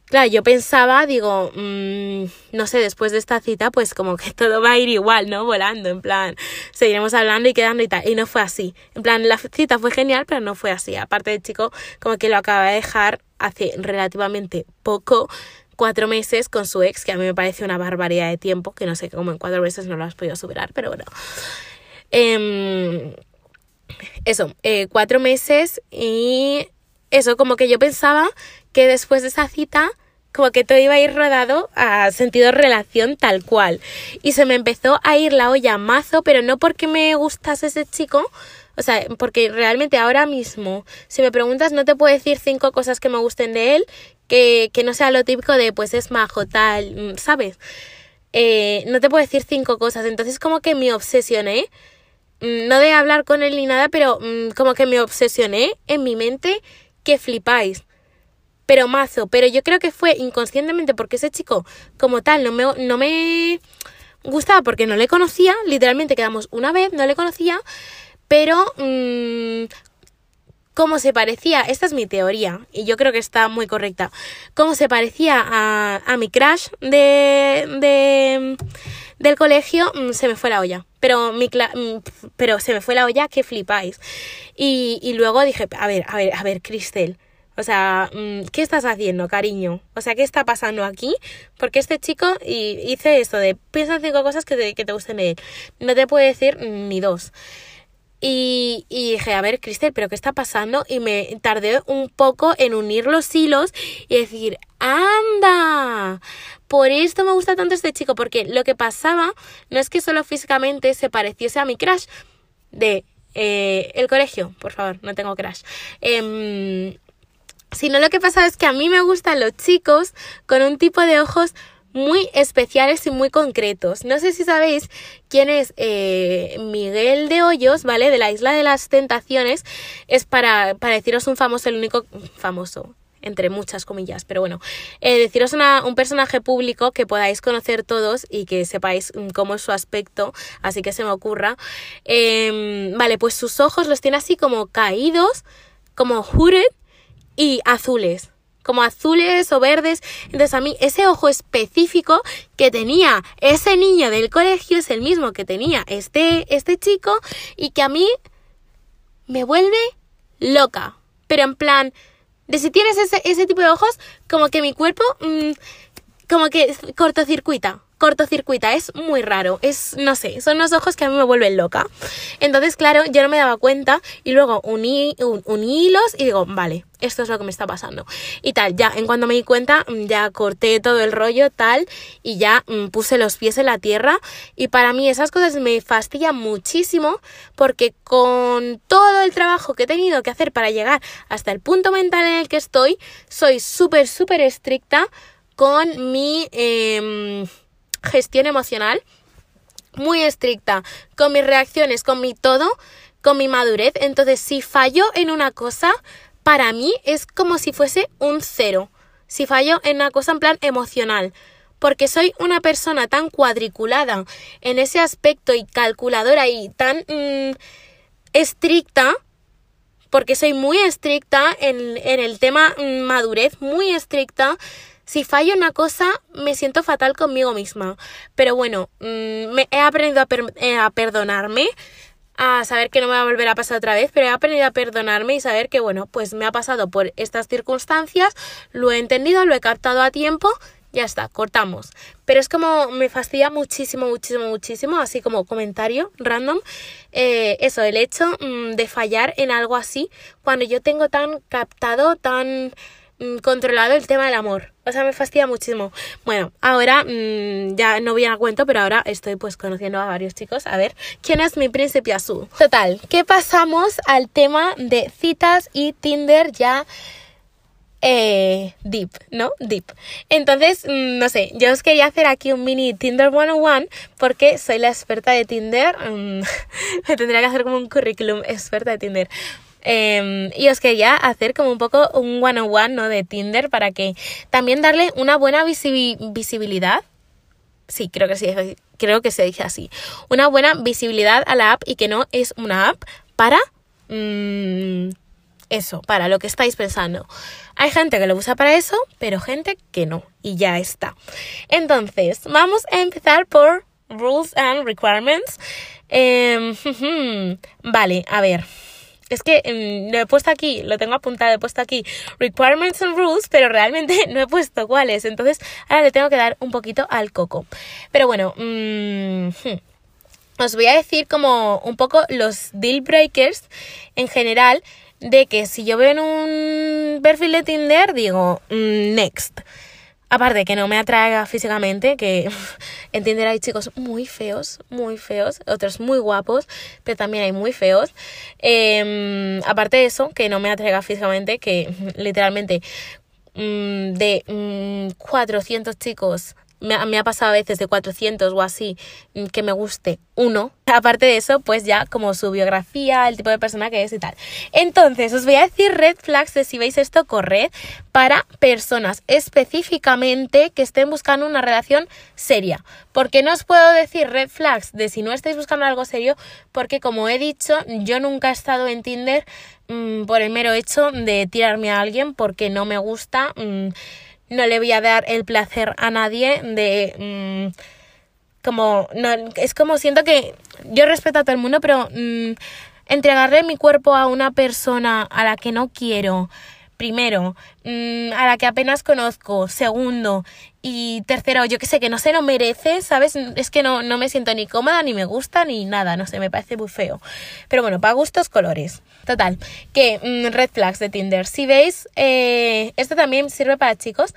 Claro, yo pensaba, digo, mm, no sé, después de esta cita, pues como que todo va a ir igual, ¿no? Volando, en plan, seguiremos hablando y quedando y tal. Y no fue así. En plan, la cita fue genial, pero no fue así. Aparte el chico, como que lo acaba de dejar hace relativamente poco, cuatro meses con su ex, que a mí me parece una barbaridad de tiempo, que no sé cómo en cuatro meses no lo has podido superar, pero bueno. Em, eso, eh, cuatro meses y eso, como que yo pensaba que después de esa cita, como que todo iba a ir rodado a sentido relación tal cual. Y se me empezó a ir la olla mazo, pero no porque me gustase ese chico, o sea, porque realmente ahora mismo, si me preguntas, no te puedo decir cinco cosas que me gusten de él, que, que no sea lo típico de pues es majo, tal, mm, ¿sabes? Eh, no te puedo decir cinco cosas, entonces como que me obsesioné, mm, no de hablar con él ni nada, pero mm, como que me obsesioné en mi mente que flipáis. Pero mazo, pero yo creo que fue inconscientemente porque ese chico como tal no me, no me gustaba porque no le conocía, literalmente quedamos una vez, no le conocía, pero mm, cómo se parecía, esta es mi teoría y yo creo que está muy correcta, cómo se parecía a, a mi crush de, de, del colegio, mm, se me fue la olla. Pero, mi mm, pero se me fue la olla que flipáis. Y, y luego dije, a ver, a ver, a ver, Cristel. O sea, mm, ¿qué estás haciendo, cariño? O sea, ¿qué está pasando aquí? Porque este chico y hice esto de piensa en cinco cosas que te, que te gusten de él. No te puedo decir ni dos. Y, y dije, a ver, Cristel, ¿pero qué está pasando? Y me tardé un poco en unir los hilos y decir, ¡anda! Por esto me gusta tanto este chico, porque lo que pasaba no es que solo físicamente se pareciese a mi crush de eh, el colegio, por favor, no tengo crush. Em, sino lo que pasa es que a mí me gustan los chicos con un tipo de ojos muy especiales y muy concretos. No sé si sabéis quién es eh, Miguel de Hoyos, ¿vale? De la Isla de las Tentaciones. Es para, para deciros un famoso, el único famoso, entre muchas comillas, pero bueno, eh, deciros un personaje público que podáis conocer todos y que sepáis mm, cómo es su aspecto, así que se me ocurra. Em, vale, pues sus ojos los tiene así como caídos, como hooded y azules, como azules o verdes. Entonces a mí ese ojo específico que tenía ese niño del colegio es el mismo que tenía este, este chico y que a mí me vuelve loca. Pero en plan, de si tienes ese, ese tipo de ojos, como que mi cuerpo, mm, como que cortocircuita. Cortocircuita, es muy raro, es, no sé, son unos ojos que a mí me vuelven loca. Entonces, claro, yo no me daba cuenta y luego uní, un- hilos y digo, vale, esto es lo que me está pasando. Y tal, ya, en cuanto me di cuenta, mm, ya corté todo el rollo, tal, y ya mm, puse los pies en la tierra. Y para mí esas cosas me fastidian muchísimo porque con todo el trabajo que he tenido que hacer para llegar hasta el punto mental en el que estoy, soy súper, súper estricta con mi em, gestión emocional muy estricta con mis reacciones, con mi todo, con mi madurez. Entonces, si fallo en una cosa, para mí es como si fuese un cero. Si fallo en una cosa en plan emocional. Porque soy una persona tan cuadriculada en ese aspecto y calculadora y tan mm, estricta, porque soy muy estricta en, en el tema mm, madurez, muy estricta. Si fallo una cosa, me siento fatal conmigo misma. Pero bueno, mm, me he aprendido eh, a perdonarme, a saber que no me va a volver a pasar otra vez, pero he aprendido a perdonarme y saber que, bueno, pues me ha pasado por estas circunstancias, lo he entendido, lo he captado a tiempo, ya está, cortamos. Pero es como me fastidia muchísimo, muchísimo, muchísimo, así como comentario random, eh, eso, el hecho mm, de fallar en algo así cuando yo tengo tan captado, tan mm, controlado el tema del amor. O sea, me fastidia muchísimo. Bueno, ahora mm, ya no viene a cuento, pero ahora estoy pues conociendo a varios chicos. A ver, ¿quién es mi príncipe azul? Total, ¿qué pasamos al tema de citas y Tinder ya eh, deep, ¿no? Deep. Entonces, mm, no sé, yo os quería hacer aquí un mini Tinder 101 porque soy la experta de Tinder. Mm, me tendría que hacer como un currículum experta de Tinder. Em, y os quería hacer como un poco un one-on-one, ¿no? De Tinder para que también darle una buena visibilidad. Sí, creo que sí, creo que se dice así. Una buena visibilidad a la app y que no es una app para... Mm, eso, para lo que estáis pensando. Hay gente que lo usa para eso, pero gente que no. Y ya está. Entonces, vamos a empezar por Rules and Requirements. Em, vale, a ver. Es que em, lo he puesto aquí, lo tengo apuntado, he puesto aquí requirements and rules, pero realmente no he puesto cuáles. Entonces, ahora le tengo que dar un poquito al coco. Pero bueno, mm, hmm, os voy a decir como un poco los deal breakers en general de que si yo veo en un perfil de Tinder, digo, mm, next. Aparte que no me atraiga físicamente, que en Tinder hay chicos muy feos, muy feos, otros muy guapos, pero también hay muy feos. Em, aparte de eso, que no me atraiga físicamente, que literalmente mm, de 400 mm, chicos me, ha pasado a veces de 400 o así mm, que me guste uno. Aparte de eso, pues ya como su biografía, el tipo de persona que es y tal. Entonces, os voy a decir red flags de si veis esto, corred para personas específicamente que estén buscando una relación seria. Porque no os puedo decir red flags de si no estáis buscando algo serio, porque como he dicho, yo nunca he estado en Tinder mm, por el mero hecho de tirarme a alguien porque no me gusta. Mm, no le voy a dar el placer a nadie de... Mm, como, no, es como siento que yo respeto a todo el mundo, pero mm, entregarle mi cuerpo a una persona a la que no quiero, primero, mm, a la que apenas conozco, segundo, y tercero, yo que sé, que no se lo merece, ¿sabes? Es que no, no me siento ni cómoda, ni me gusta, ni nada, no sé, me parece muy feo. Pero bueno, para gustos, colores. Total, que mm, red flags de Tinder. Si veis, eh, esto también sirve para chicos,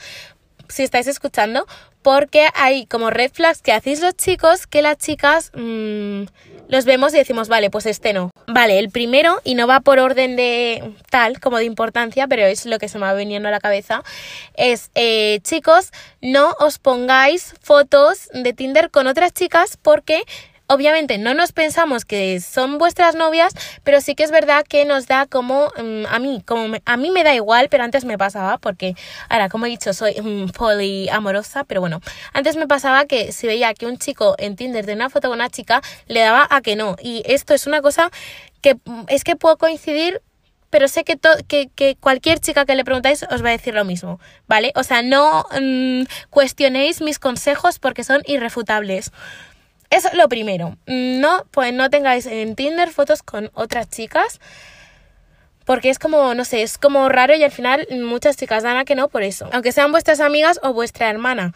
si estáis escuchando, porque hay como red flags que hacéis los chicos que las chicas mmm, los vemos y decimos, vale, pues este no. Vale, el primero, y no va por orden de tal como de importancia, pero es lo que se me va viniendo a la cabeza, es, eh, chicos, no os pongáis fotos de Tinder con otras chicas porque obviamente no nos pensamos que son vuestras novias, pero sí que es verdad que nos da como mm, a mí, como a mí me da igual, pero antes me pasaba porque ahora como he dicho soy mm, poliamorosa, pero bueno, antes me pasaba que si veía que un chico en Tinder de una foto con una chica le daba a que no y esto es una cosa que mm, es que puedo coincidir pero sé que, que, que, cualquier chica que le preguntáis os va a decir lo mismo, ¿vale? O sea, no cuestionéis mis consejos porque son irrefutables. Eso es lo primero. No, pues no tengáis en Tinder fotos con otras chicas. Porque es como, no sé, es como raro y al final muchas chicas dan a que no por eso. Aunque sean vuestras amigas o vuestra hermana.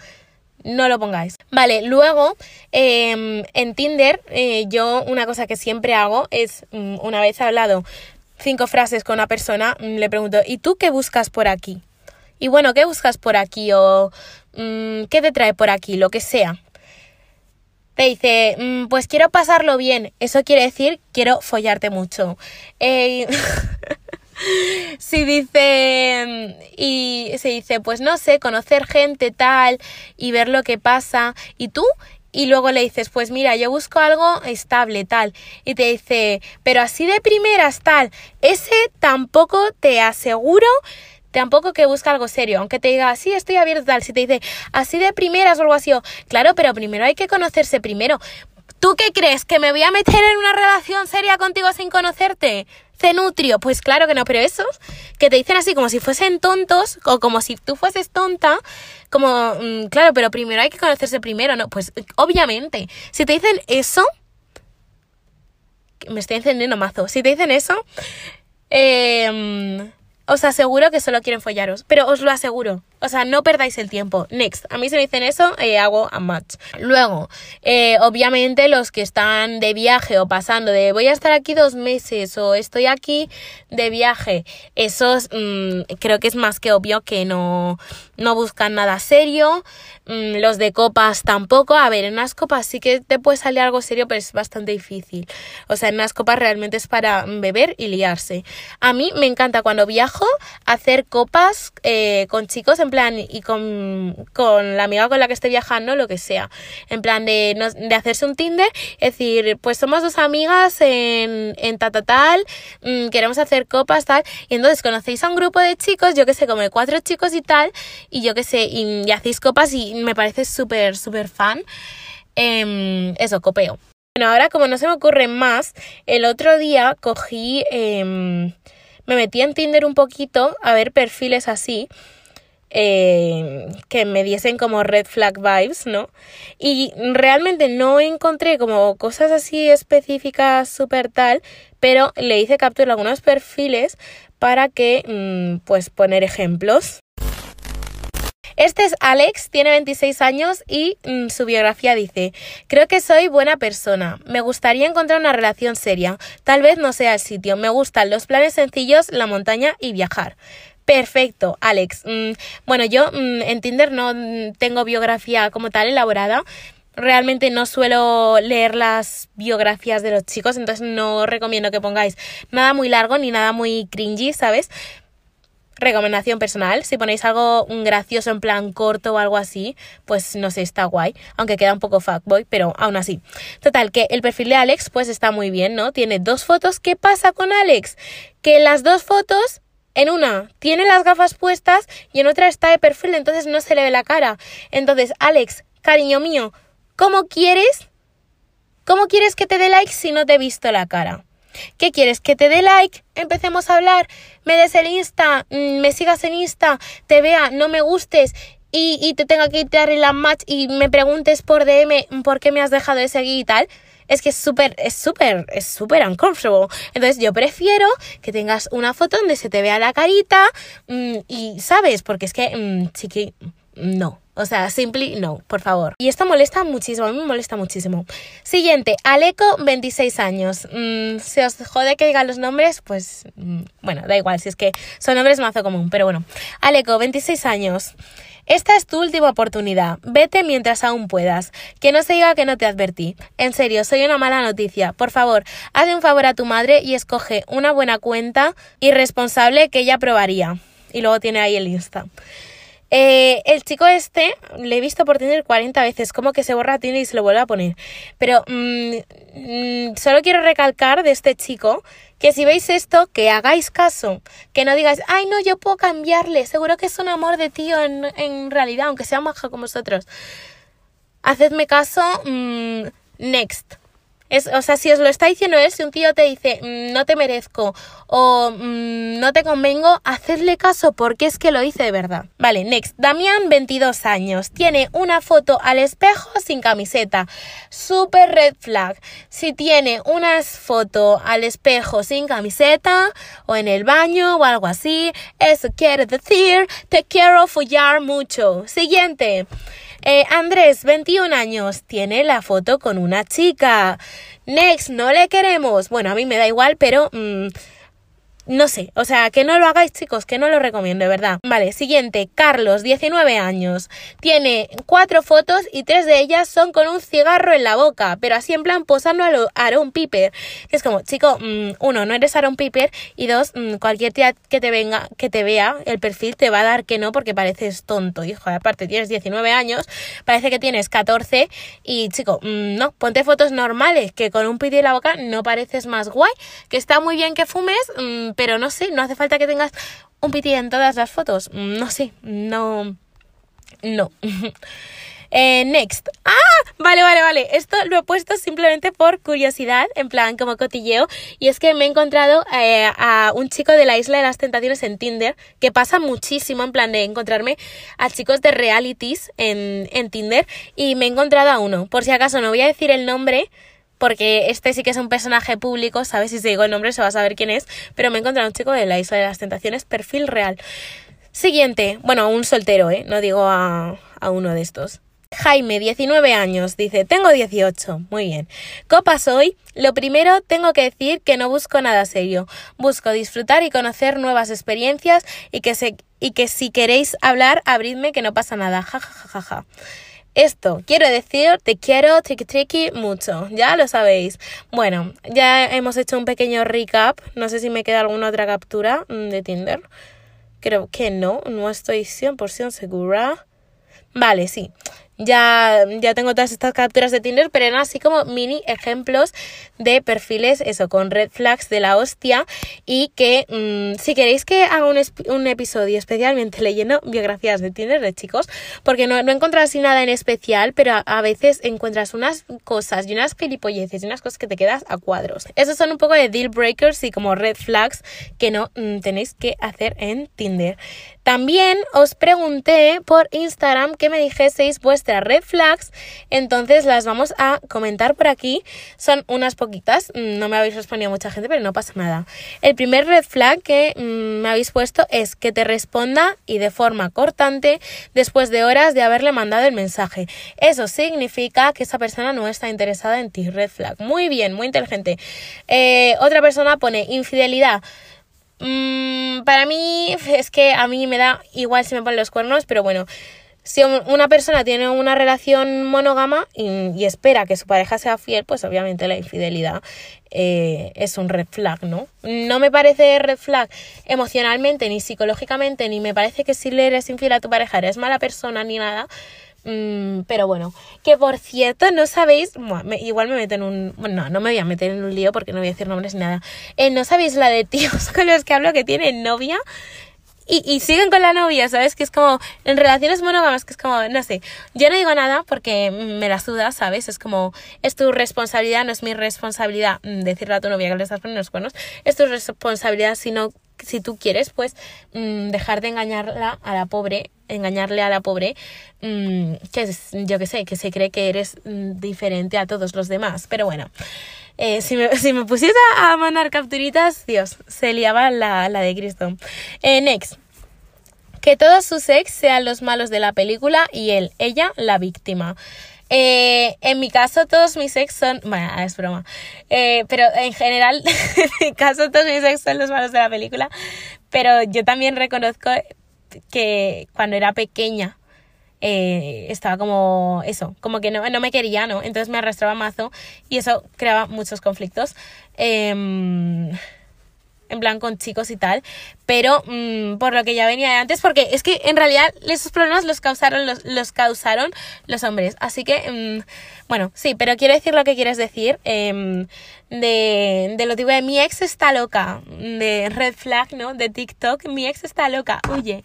No lo pongáis. Vale, luego em, en Tinder eh, yo una cosa que siempre hago es, mm, una vez hablado cinco frases con una persona, mm, le pregunto, ¿y tú qué buscas por aquí? Y bueno, ¿qué buscas por aquí? O mm, ¿qué te trae por aquí? Lo que sea te dice, mm, pues quiero pasarlo bien, eso quiere decir quiero follarte mucho. Si dice y se dice, pues no sé, conocer gente tal y ver lo que pasa, y tú y luego le dices, pues mira, yo busco algo estable, tal, y te dice, pero así de primeras, tal, ese tampoco te aseguro tampoco que busca algo serio, aunque te diga, sí, estoy abierto tal, si te dice así de primeras o algo así, claro, pero primero hay que conocerse primero. ¿Tú qué crees? ¿Que me voy a meter en una relación seria contigo sin conocerte? Cenutrio, pues claro que no, pero esos que te dicen así como si fuesen tontos o como si tú fueses tonta, como, mm, claro, pero primero hay que conocerse primero, ¿no? Pues obviamente, si te dicen eso, me estoy encendiendo mazo, si te dicen eso, eh, os aseguro que solo quieren follaros, pero os lo aseguro. O sea, no perdáis el tiempo. Next. A mí se me dicen eso, eh, hago a match. Luego, eh, obviamente los que están de viaje o pasando de voy a estar aquí dos meses o estoy aquí de viaje, esos mm, creo que es más que obvio que no, no buscan nada serio. Mm, los de copas tampoco. A ver, en unas copas sí que te puede salir algo serio, pero es bastante difícil. O sea, en unas copas realmente es para beber y liarse. A mí me encanta cuando viajo hacer copas eh, con chicos, en plan, y con, con la amiga con la que esté viajando, lo que sea. En plan de, de hacerse un Tinder, es decir, pues somos dos amigas en, en tal, tal, mm, queremos hacer copas, tal. Y entonces conocéis a un grupo de chicos, yo que sé, como cuatro chicos y tal, y yo que sé, y, hacéis copas y me parece súper, súper fan. Em, eso, copeo. Bueno, ahora como no se me ocurre más, el otro día cogí, em, me metí en Tinder un poquito a ver perfiles así. Em, que me diesen como red flag vibes, ¿no? Y realmente no encontré como cosas así específicas súper tal, pero le hice captura algunos perfiles para que, mm, pues, poner ejemplos. Este es Alex, tiene 26 años y mm, su biografía dice, creo que soy buena persona, me gustaría encontrar una relación seria, tal vez no sea el sitio, me gustan los planes sencillos, la montaña y viajar. Perfecto, Alex. Mm, bueno, yo mm, en Tinder no tengo biografía como tal elaborada. Realmente no suelo leer las biografías de los chicos, entonces no recomiendo que pongáis nada muy largo ni nada muy cringy, ¿sabes? Recomendación personal, si ponéis algo gracioso en plan corto o algo así, pues no sé, está guay, aunque queda un poco fuckboy, pero aún así. Total, que el perfil de Alex pues está muy bien, ¿no? Tiene dos fotos, ¿qué pasa con Alex? Que las dos fotos en una tiene las gafas puestas y en otra está de perfil, entonces no se le ve la cara. Entonces, Alex, cariño mío, ¿cómo quieres? ¿Cómo quieres que te dé like si no te he visto la cara? ¿Qué quieres? ¿Que te dé like? Empecemos a hablar. Me des el Insta, mm, me sigas en Insta, te vea, no me gustes y, y te tenga que dar la match y me preguntes por DM por qué me has dejado de seguir y tal. Es que es súper, es súper, es súper uncomfortable. Entonces yo prefiero que tengas una foto donde se te vea la carita mm, y, ¿sabes? Porque es que, mm, sí que, no. O sea, simply no, por favor. Y esto molesta muchísimo, a mí me molesta muchísimo. Siguiente, Aleco, 26 años. Mm, si os jode que diga los nombres, pues mm, bueno, da igual, si es que son nombres mazo común, pero bueno. Aleco, 26 años. Esta es tu última oportunidad. Vete mientras aún puedas. Que no se diga que no te advertí. En serio, soy una mala noticia. Por favor, haz un favor a tu madre y escoge una buena cuenta irresponsable que ella probaría. Y luego tiene ahí el Insta. Eh, el chico este le he visto por tener 40 veces, como que se borra tiene y se lo vuelve a poner. Pero mm, mm, solo quiero recalcar de este chico que si veis esto, que hagáis caso, que no digáis, ay no, yo puedo cambiarle, seguro que es un amor de tío en, en realidad, aunque sea maja como vosotros. Hacedme caso, mm, next o sea, si os lo está diciendo él, si un tío te dice mm, no te merezco o mm, no te convengo, hacedle caso porque es que lo hice de verdad. Vale, next. Damián, 22 años. Tiene una foto al espejo sin camiseta. Super red flag. Si tiene una foto al espejo sin camiseta o en el baño o algo así, eso quiere decir te quiero follar mucho. Siguiente. Eh, Andrés, 21 años, tiene la foto con una chica. Next, no le queremos. Bueno, a mí me da igual, pero... Mm, no sé, o sea, que no lo hagáis chicos, que no lo recomiendo, de verdad. Vale, siguiente, Carlos, 19 años. Tiene cuatro fotos y tres de ellas son con un cigarro en la boca, pero así en plan posando a lo Aaron Piper. Es como, chico, mm, uno, no eres Aaron Piper y dos, mm, cualquier tía que te venga, que te vea el perfil te va a dar que no porque pareces tonto, hijo. Aparte, tienes 19 años, parece que tienes 14 y, chico, mm, no, ponte fotos normales, que con un piti en la boca no pareces más guay, que está muy bien que fumes, pero no sé, no hace falta que tengas un piti en todas las fotos. Mm, no sé, no. No. Eh, next. Ah, vale, vale, vale. Esto lo he puesto simplemente por curiosidad, en plan como cotilleo. Y es que me he encontrado eh, a un chico de la Isla de las Tentaciones en Tinder, que pasa muchísimo en plan de encontrarme a chicos de realities en, en Tinder. Y me he encontrado a uno. Por si acaso no voy a decir el nombre porque este sí que es un personaje público, ¿sabes? Si se digo el nombre se va a saber quién es, pero me he encontrado un chico de la Isla de las Tentaciones, perfil real. Siguiente, bueno, un soltero, ¿eh? No digo a, a uno de estos. Jaime, 19 años, dice, tengo 18. Muy bien. Copas hoy. Lo primero, tengo que decir que no busco nada serio. Busco disfrutar y conocer nuevas experiencias y que, se, y que si queréis hablar, abridme que no pasa nada. Ja, ja, ja, ja, ja. Esto, quiero decir, te quiero, tricky tricky, mucho, ya lo sabéis. Bueno, ya hemos hecho un pequeño recap, no sé si me queda alguna otra captura mm, de Tinder. Creo que no, no estoy 100% segura. Vale, sí ya, ya tengo todas estas capturas de Tinder, pero eran así como mini ejemplos de perfiles, eso, con red flags de la hostia. Y que mm, si queréis que haga un, un, episodio especialmente leyendo biografías de Tinder de chicos, porque no, no así nada en especial, pero a, veces encuentras unas cosas y unas gilipolleces y unas cosas que te quedas a cuadros. Esos son un poco de deal breakers y como red flags que no mm, tenéis que hacer en Tinder. También os pregunté por Instagram que me dijeseis vuestras red flags, entonces las vamos a comentar por aquí. Son unas poquitas, mm, no me habéis respondido mucha gente, pero no pasa nada. El primer red flag que mm, me habéis puesto es que te responda y de forma cortante después de horas de haberle mandado el mensaje. Eso significa que esa persona no está interesada en ti. Red flag. Muy bien, muy inteligente. Eh, otra persona pone infidelidad. Mm, para mí es que a mí me da igual si me ponen los cuernos, pero bueno, si una persona tiene una relación monógama y, espera que su pareja sea fiel, pues obviamente la infidelidad eh, es un red flag, ¿no? No me parece red flag emocionalmente ni psicológicamente, ni me parece que si le eres infiel a tu pareja eres mala persona ni nada, Mm, pero bueno, que por cierto, no sabéis, igual me meten en un, bueno, no, no me voy a meter en un lío porque no voy a decir nombres ni nada. Eh, no sabéis la de tíos con los que hablo que tienen novia y, siguen con la novia, ¿sabes? Que es como, en relaciones monógamas, que es como, no sé, yo no digo nada porque me la suda, ¿sabes? Es como, es tu responsabilidad, no es mi responsabilidad mm, decirle a tu novia que le estás poniendo los cuernos, es tu responsabilidad si no si tú quieres, pues mm, dejar de engañarla a la pobre, engañarle a la pobre, mm, que es, yo que sé, que se cree que eres mm, diferente a todos los demás. Pero bueno, eh, si, me, si me pusiese a mandar capturitas, Dios, se liaba la, la de Cristo. Eh, next. Que todos sus ex sean los malos de la película y él, ella, la víctima. Eh, en mi caso, todos mis ex son. Bueno, es broma. Pero en general, en mi caso, todos mis ex son los malos de la película. Pero yo también reconozco que cuando era pequeña. Eh, estaba como eso, como que no, no me quería, ¿no? Entonces me arrastraba mazo y eso creaba muchos conflictos. Eh, en plan con chicos y tal, pero mmm, por lo que ya venía de antes, porque es que en realidad esos problemas los causaron los, los causaron los hombres, así que mmm, bueno, sí, pero quiero decir lo que quieres decir de, de lo tipo de mi ex está loca, de red flag, ¿no? De TikTok, mi ex está loca, huye.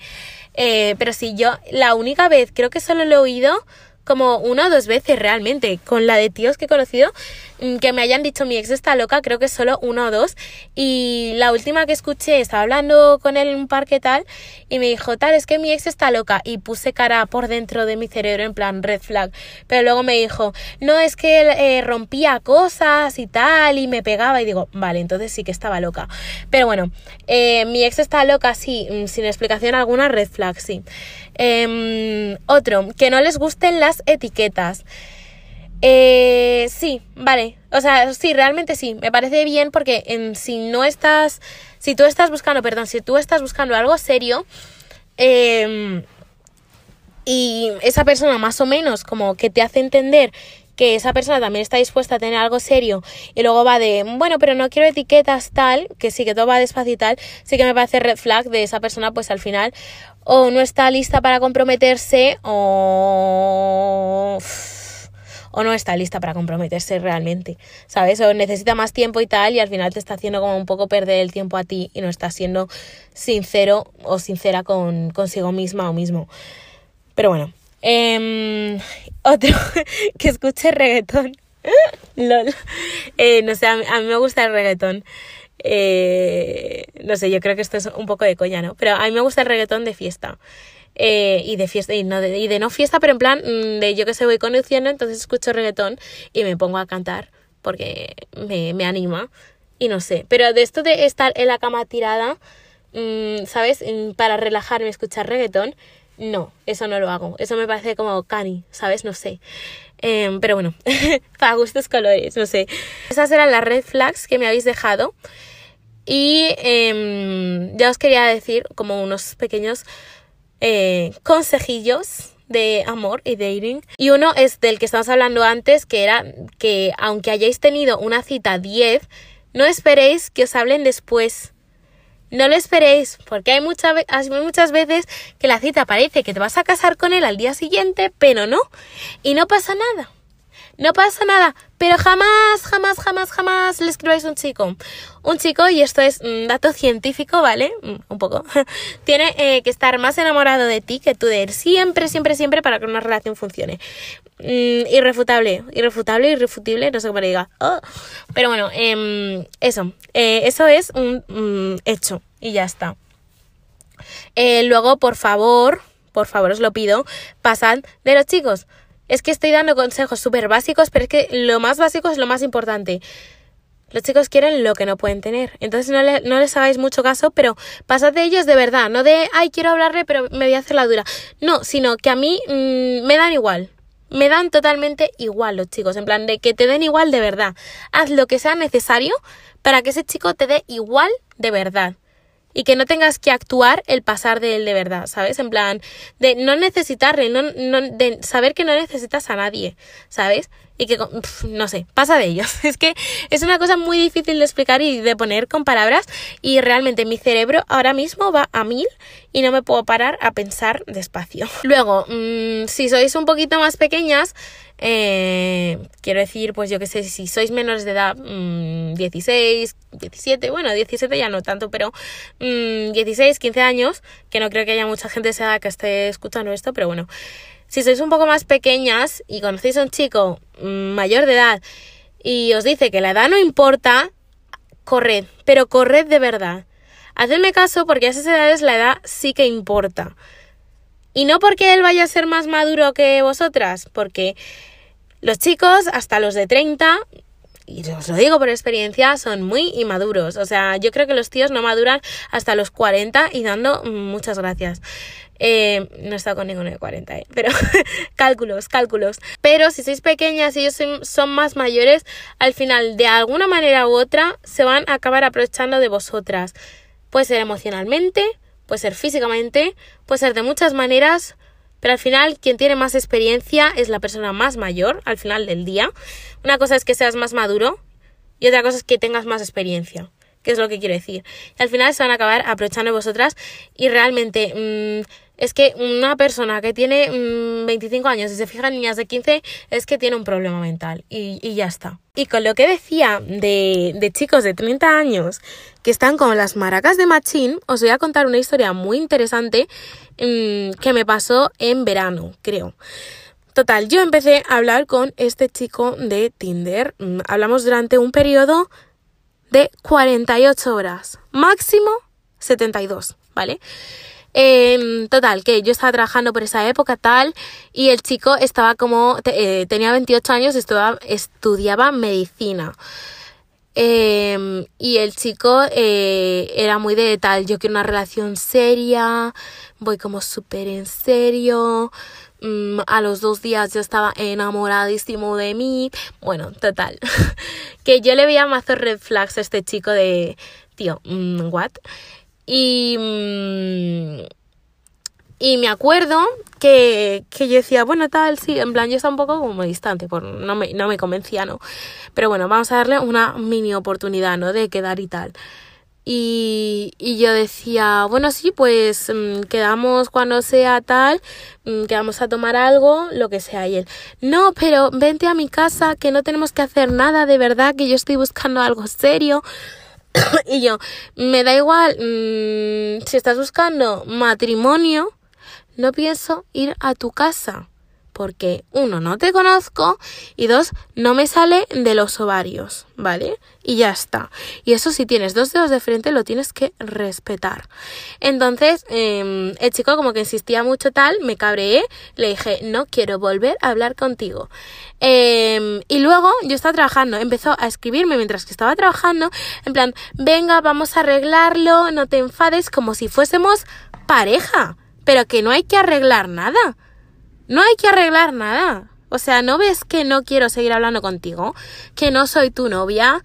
Eh, pero sí, yo la única vez, creo que solo lo he oído como una o dos veces realmente. Con la de tíos que he conocido, mm, que me hayan dicho mi ex está loca, creo que solo uno o dos. Y la última que escuché, estaba hablando con él en un parque tal, y me dijo, tal, es que mi ex está loca. Y puse cara por dentro de mi cerebro en plan red flag. Pero luego me dijo, no, es que él eh, rompía cosas y tal, y me pegaba. Y digo, vale, entonces sí que estaba loca. Pero bueno, eh, mi ex está loca, sí, mm, sin explicación alguna, red flag, sí. Em, otro, que no les gusten las etiquetas. Eh, sí, vale. O sea, sí, realmente sí. Me parece bien porque en, si no estás, si tú estás buscando, perdón, si tú estás buscando algo serio, eh, y esa persona más o menos como que te hace entender que esa persona también está dispuesta a tener algo serio y luego va de, bueno, pero no quiero etiquetas tal, que sí que todo va despacio y tal, sí que me parece red flag de esa persona, pues al final o no está lista para comprometerse o o no está lista para comprometerse realmente, ¿sabes? O necesita más tiempo y tal y al final te está haciendo como un poco perder el tiempo a ti y no está siendo sincero o sincera con consigo misma o mismo. Pero bueno, eh, otro que escuche reggaetón. Lol. Eh, no sé, a mí, a mí, me gusta el reggaetón. Eh, no sé, yo creo que esto es un poco de coña, ¿no? Pero a mí me gusta el reggaetón de fiesta. Eh, y de fiesta, y, no de, y de no fiesta, pero en plan mm, de yo que sé, voy conduciendo, entonces escucho reggaetón y me pongo a cantar porque me, me anima. Y no sé, pero de esto de estar en la cama tirada, mm, ¿sabes? Para relajarme, escuchar reggaetón. No, eso no lo hago. Eso me parece como cani, ¿sabes? No sé. Em, pero bueno, para gustos colores, no sé. Esas eran las red flags que me habéis dejado. Y em, ya os quería decir como unos pequeños eh, consejillos de amor y dating. Y uno es del que estábamos hablando antes, que era que aunque hayáis tenido una cita 10, no esperéis que os hablen después. No lo esperéis, porque hay, hay muchas veces que la cita parece que te vas a casar con él al día siguiente, pero no. Y no pasa nada. No pasa nada, pero jamás, jamás, jamás, jamás le escribáis a un chico. Un chico, y esto es un dato científico, ¿vale? Mm, Un poco. Tiene eh, que estar más enamorado de ti que tú de él. Siempre, siempre, siempre para que una relación funcione. Mm, irrefutable, irrefutable, irrefutible, no sé cómo le diga. Oh. Pero bueno, em, eso. Eh, eso es un mm, hecho. Y ya está. Eh, luego, por favor, por favor, os lo pido, pasad de los chicos. Es que estoy dando consejos súper básicos, pero es que lo más básico es lo más importante. Los chicos quieren lo que no pueden tener. Entonces no, le- no les hagáis mucho caso, pero pasad de ellos de verdad. No de, ay, quiero hablarle, pero me voy a hacer la dura. No, sino que a mí mm, me dan igual. Me dan totalmente igual los chicos. En plan, de que te den igual de verdad. Haz lo que sea necesario para que ese chico te dé igual de verdad y que no tengas que actuar el pasar de él de verdad, ¿sabes? En plan, de no necesitarle, no, no, de saber que no necesitas a nadie, ¿sabes? Y que, no sé, pasa de ellos. Es que es una cosa muy difícil de explicar y de poner con palabras y realmente mi cerebro ahora mismo va a mil y no me puedo parar a pensar despacio. Luego, mm, si sois un poquito más pequeñas, eh, quiero decir, pues yo que sé, si sois menores de edad, mm, 16, 17, bueno, 17 ya no tanto, pero mm, 16, 15 años, que no creo que haya mucha gente de esa edad que esté escuchando esto, pero bueno, si sois un poco más pequeñas y conocéis a un chico mm, mayor de edad y os dice que la edad no importa, corred, pero corred de verdad. Hacedme caso porque a esas edades la edad sí que importa. Y no porque él vaya a ser más maduro que vosotras, porque los chicos hasta los de 30, y os lo digo por experiencia, son muy inmaduros. O sea, yo creo que los tíos no maduran hasta los 40 y dando muchas gracias. Eh, no he estado con ninguno de 40, eh, pero cálculos, cálculos. Pero si sois pequeñas y ellos son, son más mayores, al final, de alguna manera u otra, se van a acabar aprovechando de vosotras. Puede ser emocionalmente, puede ser físicamente, puede ser de muchas maneras, pero al final quien tiene más experiencia es la persona más mayor al final del día. Una cosa es que seas más maduro y otra cosa es que tengas más experiencia. ¿Qué es lo que quiero decir? Y al final se van a acabar aprovechando vosotras y realmente mm, es que una persona que tiene mm, 25 años y se fija en niñas de 15 es que tiene un problema mental y, ya está. Y con lo que decía de, de chicos de 30 años que están con las maracas de machín, os voy a contar una historia muy interesante mm, que me pasó en verano, creo. Total, yo empecé a hablar con este chico de Tinder. Mm, Hablamos durante un periodo de 48 horas, máximo 72, ¿vale? Em, total, que yo estaba trabajando por esa época tal y el chico estaba como, eh, tenía 28 años y estudiaba, estudiaba medicina. Em, y el chico eh, era muy de tal, yo quiero una relación seria, voy como súper en serio, mm, a los dos días yo estaba enamoradísimo de mí, bueno, total, que yo le veía mazos red flags a este chico de, tío, mm, what? Y... mm, y me acuerdo que, que yo decía, bueno, tal, sí, en plan, yo estaba un poco como distante, por, no, me, no me convencía, ¿no? Pero bueno, vamos a darle una mini oportunidad, ¿no? De quedar y tal. Y, y yo decía, bueno, sí, pues mm, quedamos cuando sea tal, mm, quedamos a tomar algo, lo que sea. Y él, no, pero vente a mi casa, que no tenemos que hacer nada, de verdad, que yo estoy buscando algo serio. y yo, me da igual, mm, si estás buscando matrimonio, no pienso ir a tu casa. Porque uno, no te conozco y dos, no me sale de los ovarios, ¿vale? Y ya está. Y eso si tienes dos dedos de frente lo tienes que respetar. Entonces, em, el chico como que insistía mucho tal, me cabreé, le dije, no quiero volver a hablar contigo. Em, y luego yo estaba trabajando, empezó a escribirme mientras que estaba trabajando, en plan, venga, vamos a arreglarlo, no te enfades, como si fuésemos pareja, pero que no hay que arreglar nada. No hay que arreglar nada. O sea, ¿no ves que no quiero seguir hablando contigo? Que no soy tu novia.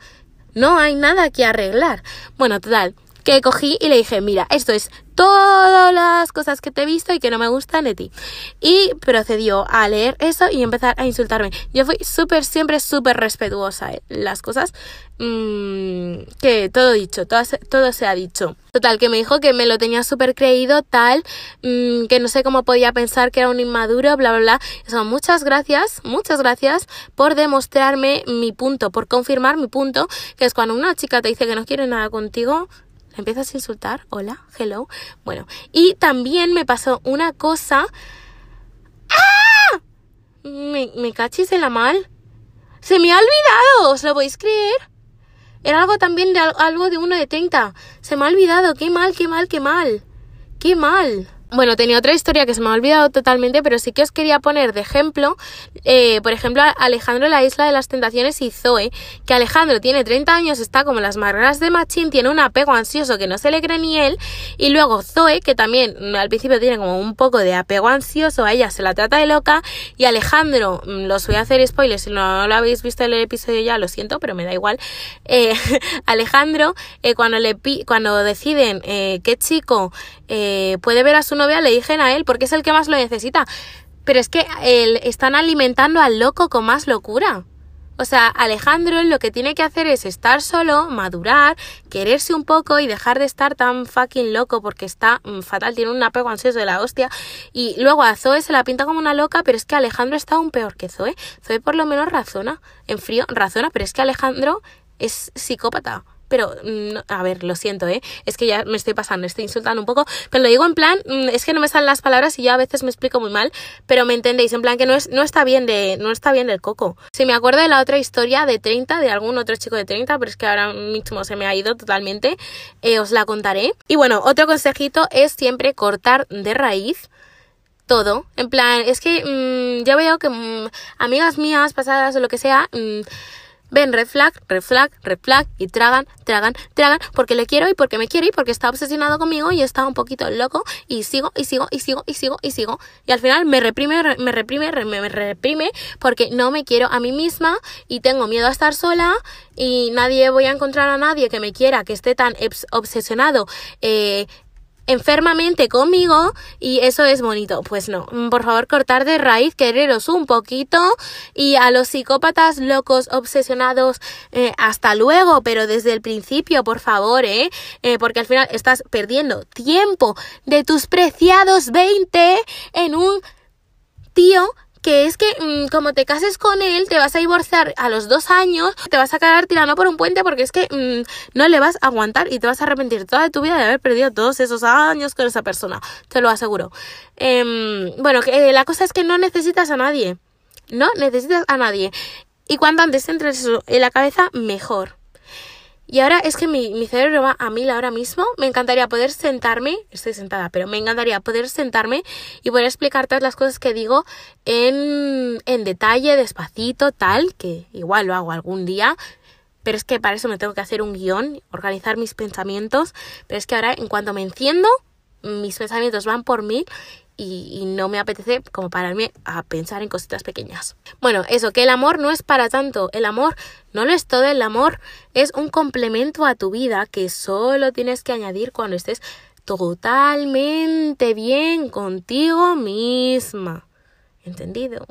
No hay nada que arreglar. Bueno, total, que cogí y le dije, mira, esto es todas las cosas que te he visto y que no me gustan de ti. Y procedió a leer eso y empezar a insultarme. Yo fui súper, siempre súper respetuosa. ¿eh? Las cosas mmm, que todo dicho, todo, todo, se ha dicho. Total, que me dijo que me lo tenía súper creído, tal, mmm, que no sé cómo podía pensar que era un inmaduro, bla, bla, bla. Muchas gracias, muchas gracias por demostrarme mi punto, por confirmar mi punto, que es cuando una chica te dice que no quiere nada contigo, empiezas a insultar, hola, hello. Bueno, y también me pasó una cosa. ¡Ah! Me, me cachis en la mal. Se me ha olvidado, ¿os lo podéis creer? Era algo también de algo de uno de 30. Se me ha olvidado, qué mal, qué mal, qué mal. Qué mal. Bueno, tenía otra historia que se me ha olvidado totalmente, pero sí que os quería poner de ejemplo, eh, por ejemplo, Alejandro la Isla de las Tentaciones y Zoe, que Alejandro tiene 30 años, está como las margaras de Machín, tiene un apego ansioso que no se le cree ni él, y luego Zoe, que también al principio tiene como un poco de apego ansioso, a ella se la trata de loca, y Alejandro, mm, los voy a hacer spoilers, si no lo habéis visto en el episodio ya, lo siento, pero me da igual, eh, Alejandro, eh, cuando, le cuando deciden qué chico puede ver a su novia le dije a él porque es el que más lo necesita. Pero es que él, están alimentando al loco con más locura. O sea, Alejandro lo que tiene que hacer es estar solo, madurar, quererse un poco y dejar de estar tan fucking loco porque está mm, fatal, tiene un apego ansioso de la hostia. Y luego a Zoe se la pinta como una loca, pero es que Alejandro está aún peor que Zoe. Zoe por lo menos razona, en frío razona, pero es que Alejandro es psicópata pero mm, a ver, lo siento, ¿eh? Es que ya me estoy pasando, estoy insultando un poco, pero lo digo en plan, mm, es que no me salen las palabras y yo a veces me explico muy mal, pero me entendéis, en plan que no, es, no está bien de, no está bien del coco. Si me acuerdo de la otra historia de 30, de algún otro chico de 30, pero es que ahora mismo se me ha ido totalmente, eh, os la contaré. Y bueno, otro consejito es siempre cortar de raíz todo. En plan, es que mm, ya veo que amigas mías pasadas o lo que sea, ven red flag, red y tragan, tragan, tragan porque le quiero y porque me quiere y porque está obsesionado conmigo y está un poquito loco y sigo y sigo y sigo y sigo y sigo y al final me reprime, me reprime, me reprime porque no me quiero a mí misma y tengo miedo a estar sola y nadie voy a encontrar a nadie que me quiera, que esté tan obsesionado eh, enfermamente conmigo y eso es bonito. Pues no, mm, por favor cortar de raíz, quereros un poquito y a los psicópatas locos, obsesionados, eh, hasta luego, pero desde el principio, por favor, ¿eh? ¿eh? Porque al final estás perdiendo tiempo de tus preciados 20 en un tío que es que mm, como te cases con él, te vas a divorciar a los dos años, te vas a quedar tirando por un puente porque es que mm, no le vas a aguantar y te vas a arrepentir toda tu vida de haber perdido todos esos años con esa persona, te lo aseguro. Em, bueno, que, la cosa es que no necesitas a nadie, no necesitas a nadie. Y cuanto antes entres eso en la cabeza, mejor. Y ahora es que mi, cerebro va a mil ahora mismo. Me encantaría poder sentarme, estoy sentada, pero me encantaría poder sentarme y poder explicar todas las cosas que digo en, en detalle, despacito, tal, que igual lo hago algún día. Pero es que para eso me tengo que hacer un guion, organizar mis pensamientos. Pero es que ahora, en cuanto me enciendo, mis pensamientos van por mí y, no me apetece como pararme a pensar en cositas pequeñas. Bueno, eso, que el amor no es para tanto, el amor no lo es todo, el amor es un complemento a tu vida que solo tienes que añadir cuando estés totalmente bien contigo misma. ¿Entendido?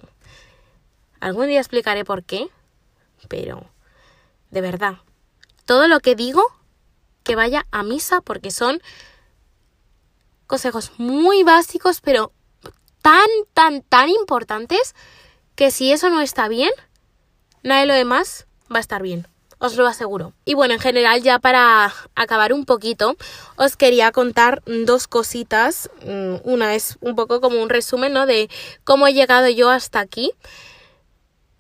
Algún día explicaré por qué, pero de verdad, todo lo que digo, que vaya a misa porque son consejos muy básicos, pero tan, tan, tan importantes que si eso no está bien, nada de lo demás va a estar bien. os lo aseguro. Y bueno, en general ya para acabar un poquito, os quería contar dos cositas. Mm, una es un poco como un resumen, ¿no? De cómo he llegado yo hasta aquí.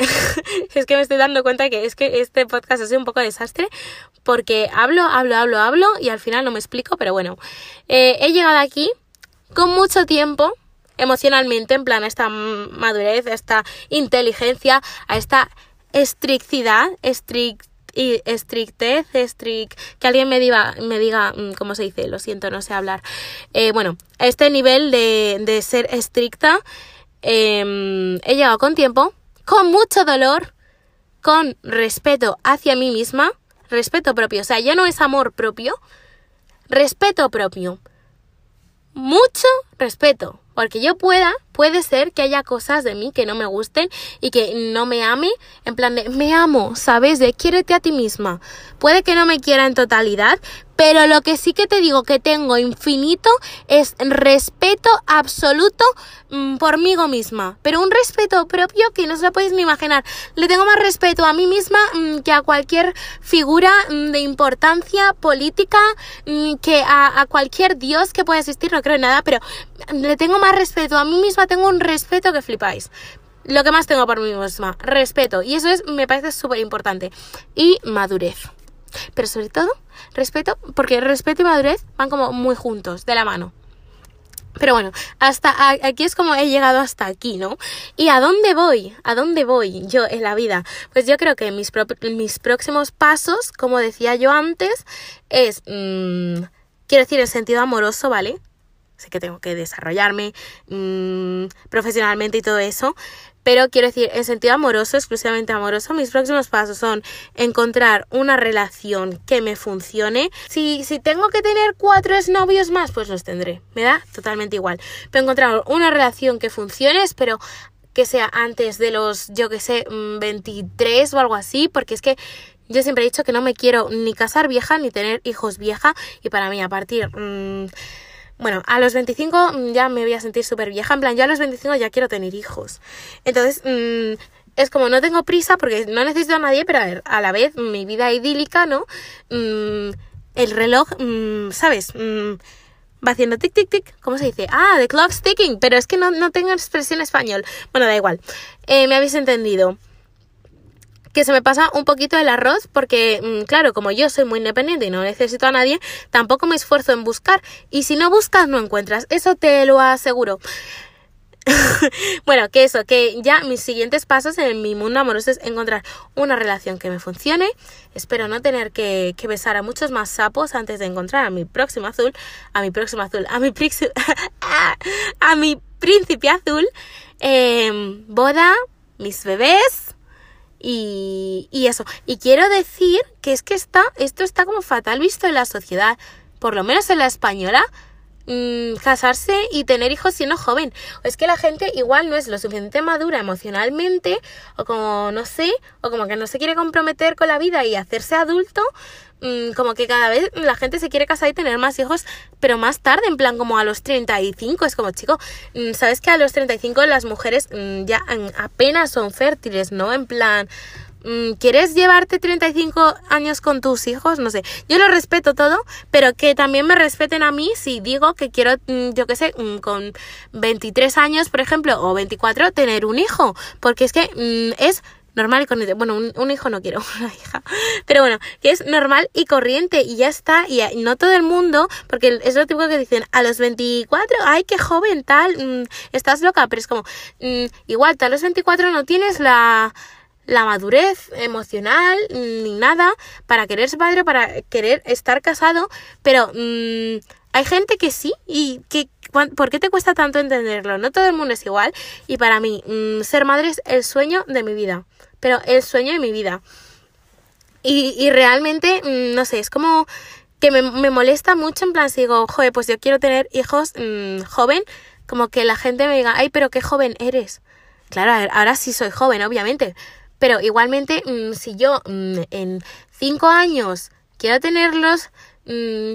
es que me estoy dando cuenta que es que este podcast ha sido un poco desastre porque hablo, hablo, hablo, hablo y al final no me explico, pero bueno, eh, he llegado aquí con mucho tiempo emocionalmente, en plan a esta madurez, a esta inteligencia, a esta estriccidad, estrict y estrictez, estrict, que alguien me diga, me diga mm, cómo se dice, lo siento, no sé hablar. Eh, bueno, este nivel de, de ser estricta em, he llegado con tiempo, con mucho dolor, con respeto hacia mí misma, respeto propio, o sea, ya no es amor propio, respeto propio, mucho respeto, porque yo pueda, puede ser que haya cosas de mí que no me gusten y que no me ame, en plan de me amo, ¿sabes? De quiérete a ti misma. Puede que no me quiera en totalidad, pero lo que sí que te digo que tengo infinito es respeto absoluto mm, por mí misma. Pero un respeto propio que no se lo podéis ni imaginar. Le tengo más respeto a mí misma mm, que a cualquier figura mm, de importancia política, que a, a, cualquier dios que pueda existir. No creo en nada, pero le tengo más respeto a mí misma. Tengo un respeto que flipáis lo que más tengo por mí misma, respeto. Y eso es, me parece súper importante. Y madurez. Pero sobre todo, respeto, porque respeto y madurez van como muy juntos, de la mano. Pero bueno, hasta aquí es como he llegado hasta aquí, ¿no? ¿Y a dónde voy? ¿A dónde voy yo en la vida? Pues yo creo que mis, mis próximos pasos, como decía yo antes, es, mmm, quiero decir, en sentido amoroso, ¿vale? Sé que tengo que desarrollarme mmm, profesionalmente y todo eso, pero quiero decir, en sentido amoroso, exclusivamente amoroso, mis próximos pasos son encontrar una relación que me funcione. Si, si tengo que tener cuatro novios más, pues los tendré. Me da totalmente igual. Pero encontrar una relación que funcione, espero que sea antes de los, yo que sé, 23 mm, o algo así, porque es que yo siempre he dicho que no me quiero ni casar vieja ni tener hijos vieja y para mí a partir... Mmm, bueno, a los 25 mm, ya me voy a sentir súper vieja. En plan, yo a los 25 ya quiero tener hijos. Entonces, mmm, es como no tengo prisa porque no necesito a nadie, pero a, ver, a la vez mi vida idílica, ¿no? Mmm, el reloj, ¿sabes? va haciendo tic, tic, tic. ¿Cómo se dice? Ah, the clock's ticking. Pero es que no, no tengo expresión español. Bueno, da igual. Eh, me habéis entendido que se me pasa un poquito el arroz porque, mm, claro, como yo soy muy independiente y no necesito a nadie, tampoco me esfuerzo en buscar. Y si no buscas, no encuentras. Eso te lo aseguro. bueno, que eso, que ya mis siguientes pasos en mi mundo amoroso es encontrar una relación que me funcione. Espero no tener que, besar a muchos más sapos antes de encontrar a mi próximo azul, a mi próximo azul, a mi, a mi príncipe azul. Em, boda, mis bebés y, y eso. Y quiero decir que es que está, esto está como fatal visto en la sociedad, por lo menos en la española. Mm, casarse y tener hijos siendo joven. O es que la gente igual no es lo suficiente madura emocionalmente, o como no sé, o como que no se quiere comprometer con la vida y hacerse adulto, mm, como que cada vez la gente se quiere casar y tener más hijos, pero más tarde, en plan como a los 35. Es como, chico, mm, ¿sabes que a los 35 las mujeres ya apenas son fértiles, ¿no? En plan, Mm, ¿Quieres llevarte 35 años con tus hijos? No sé. Yo lo respeto todo, pero que también me respeten a mí si digo que quiero, mm, yo qué sé, mm, con 23 años, por ejemplo, o 24, tener un hijo. Porque es que es normal y corriente. Bueno, un, hijo no quiero, una hija. Pero bueno, que es normal y corriente y ya está. Y no todo el mundo, porque es lo típico que dicen, a los 24, ay, qué joven, tal, estás loca. Pero es como, igual, a los 24 no tienes la la madurez emocional ni nada para querer ser padre, para querer estar casado, pero mmm, hay gente que sí y que ¿por qué te cuesta tanto entenderlo? No todo el mundo es igual y para mí mmm, ser madre es el sueño de mi vida, pero el sueño de mi vida. Y, y realmente, mmm, no sé, es como que me, me, molesta mucho en plan si digo, joder, pues yo quiero tener hijos joven, como que la gente me diga, ay, pero qué joven eres. Claro, ahora sí soy joven, obviamente, pero igualmente, mm, si yo mm, en cinco años quiero tenerlos, mm,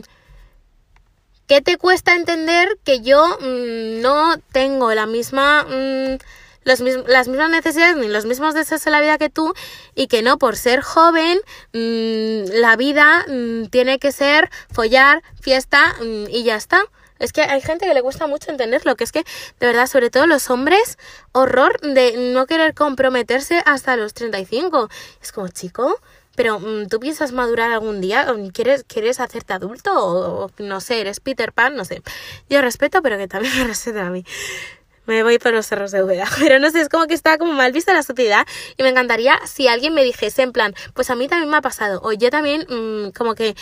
¿qué te cuesta entender que yo no tengo la misma mis- las mismas necesidades ni los mismos deseos en la vida que tú y que no por ser joven mm, la vida mm, tiene que ser follar, fiesta mm, y ya está. Es que hay gente que le cuesta mucho entenderlo, que es que, de verdad, sobre todo los hombres, horror de no querer comprometerse hasta los 35. Es como, chico, pero mm, ¿tú piensas madurar algún día? ¿O ¿Quieres, ¿Quieres hacerte adulto? O, o no sé, eres Peter Pan, no sé. Yo respeto, pero que también me respeten a mí. Me voy por los cerros de Úbeda. Pero no sé, es como que está como mal vista la sociedad. Y me encantaría si alguien me dijese en plan, pues a mí también me ha pasado. O yo también, mm, como que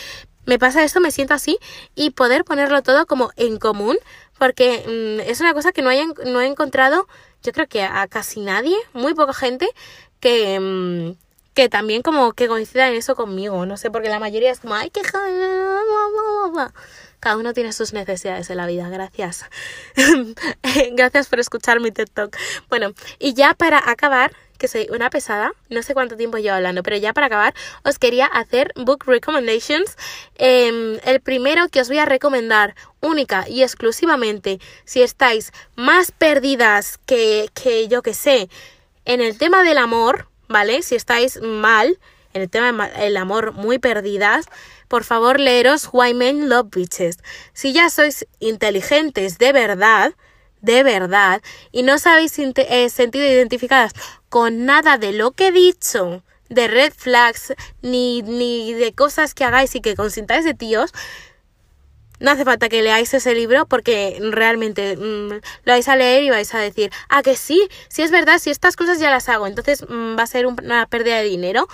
me pasa esto, me siento así. Y poder ponerlo todo como en común. Porque mm, es una cosa que no, hayan, no he encontrado, yo creo que a casi nadie, muy poca gente, que... mm, que también como que coincida en eso conmigo, no sé, porque la mayoría es como, ay, joder, cada uno tiene sus necesidades en la vida, gracias. gracias por escuchar mi TED Talk. Bueno, y ya para acabar, que soy una pesada, no sé cuánto tiempo llevo hablando, pero ya para acabar, os quería hacer book recommendations. Em, el primero que os voy a recomendar única y exclusivamente si estáis más perdidas que, que yo que sé en el tema del amor, ¿vale? Si estáis mal en el tema del amor muy perdidas, por favor leeros Why Men Love Bitches. Si ya sois inteligentes de verdad, de verdad, y no sabéis eh, sentido identificadas con nada de lo que he dicho, de red flags, ni, ni de cosas que hagáis y que consintáis de tíos, no hace falta que leáis ese libro porque realmente mmm, lo vais a leer y vais a decir, ah, que sí, sí es verdad, si estas cosas ya las hago, entonces mmm, va a ser un, una pérdida de dinero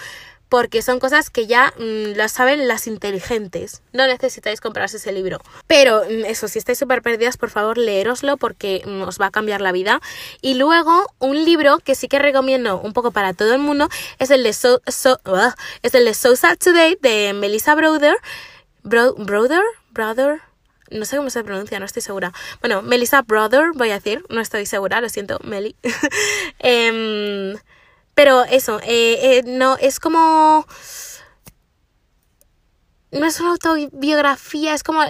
porque son cosas que ya mmm, las saben las inteligentes. No necesitáis comprarse ese libro. Pero eso, si estáis súper perdidas, por favor, leeroslo porque mm, os va a cambiar la vida. Y luego, un libro que sí que recomiendo un poco para todo el mundo es el de So, es el de So Today de Melissa Brother. Bro, Brother, Brother, no sé cómo se pronuncia, no estoy segura. Bueno, Melissa Brother, voy a decir, no estoy segura, lo siento, Meli. eh, pero eso, eh, eh, no, es como... No es una autobiografía, es como...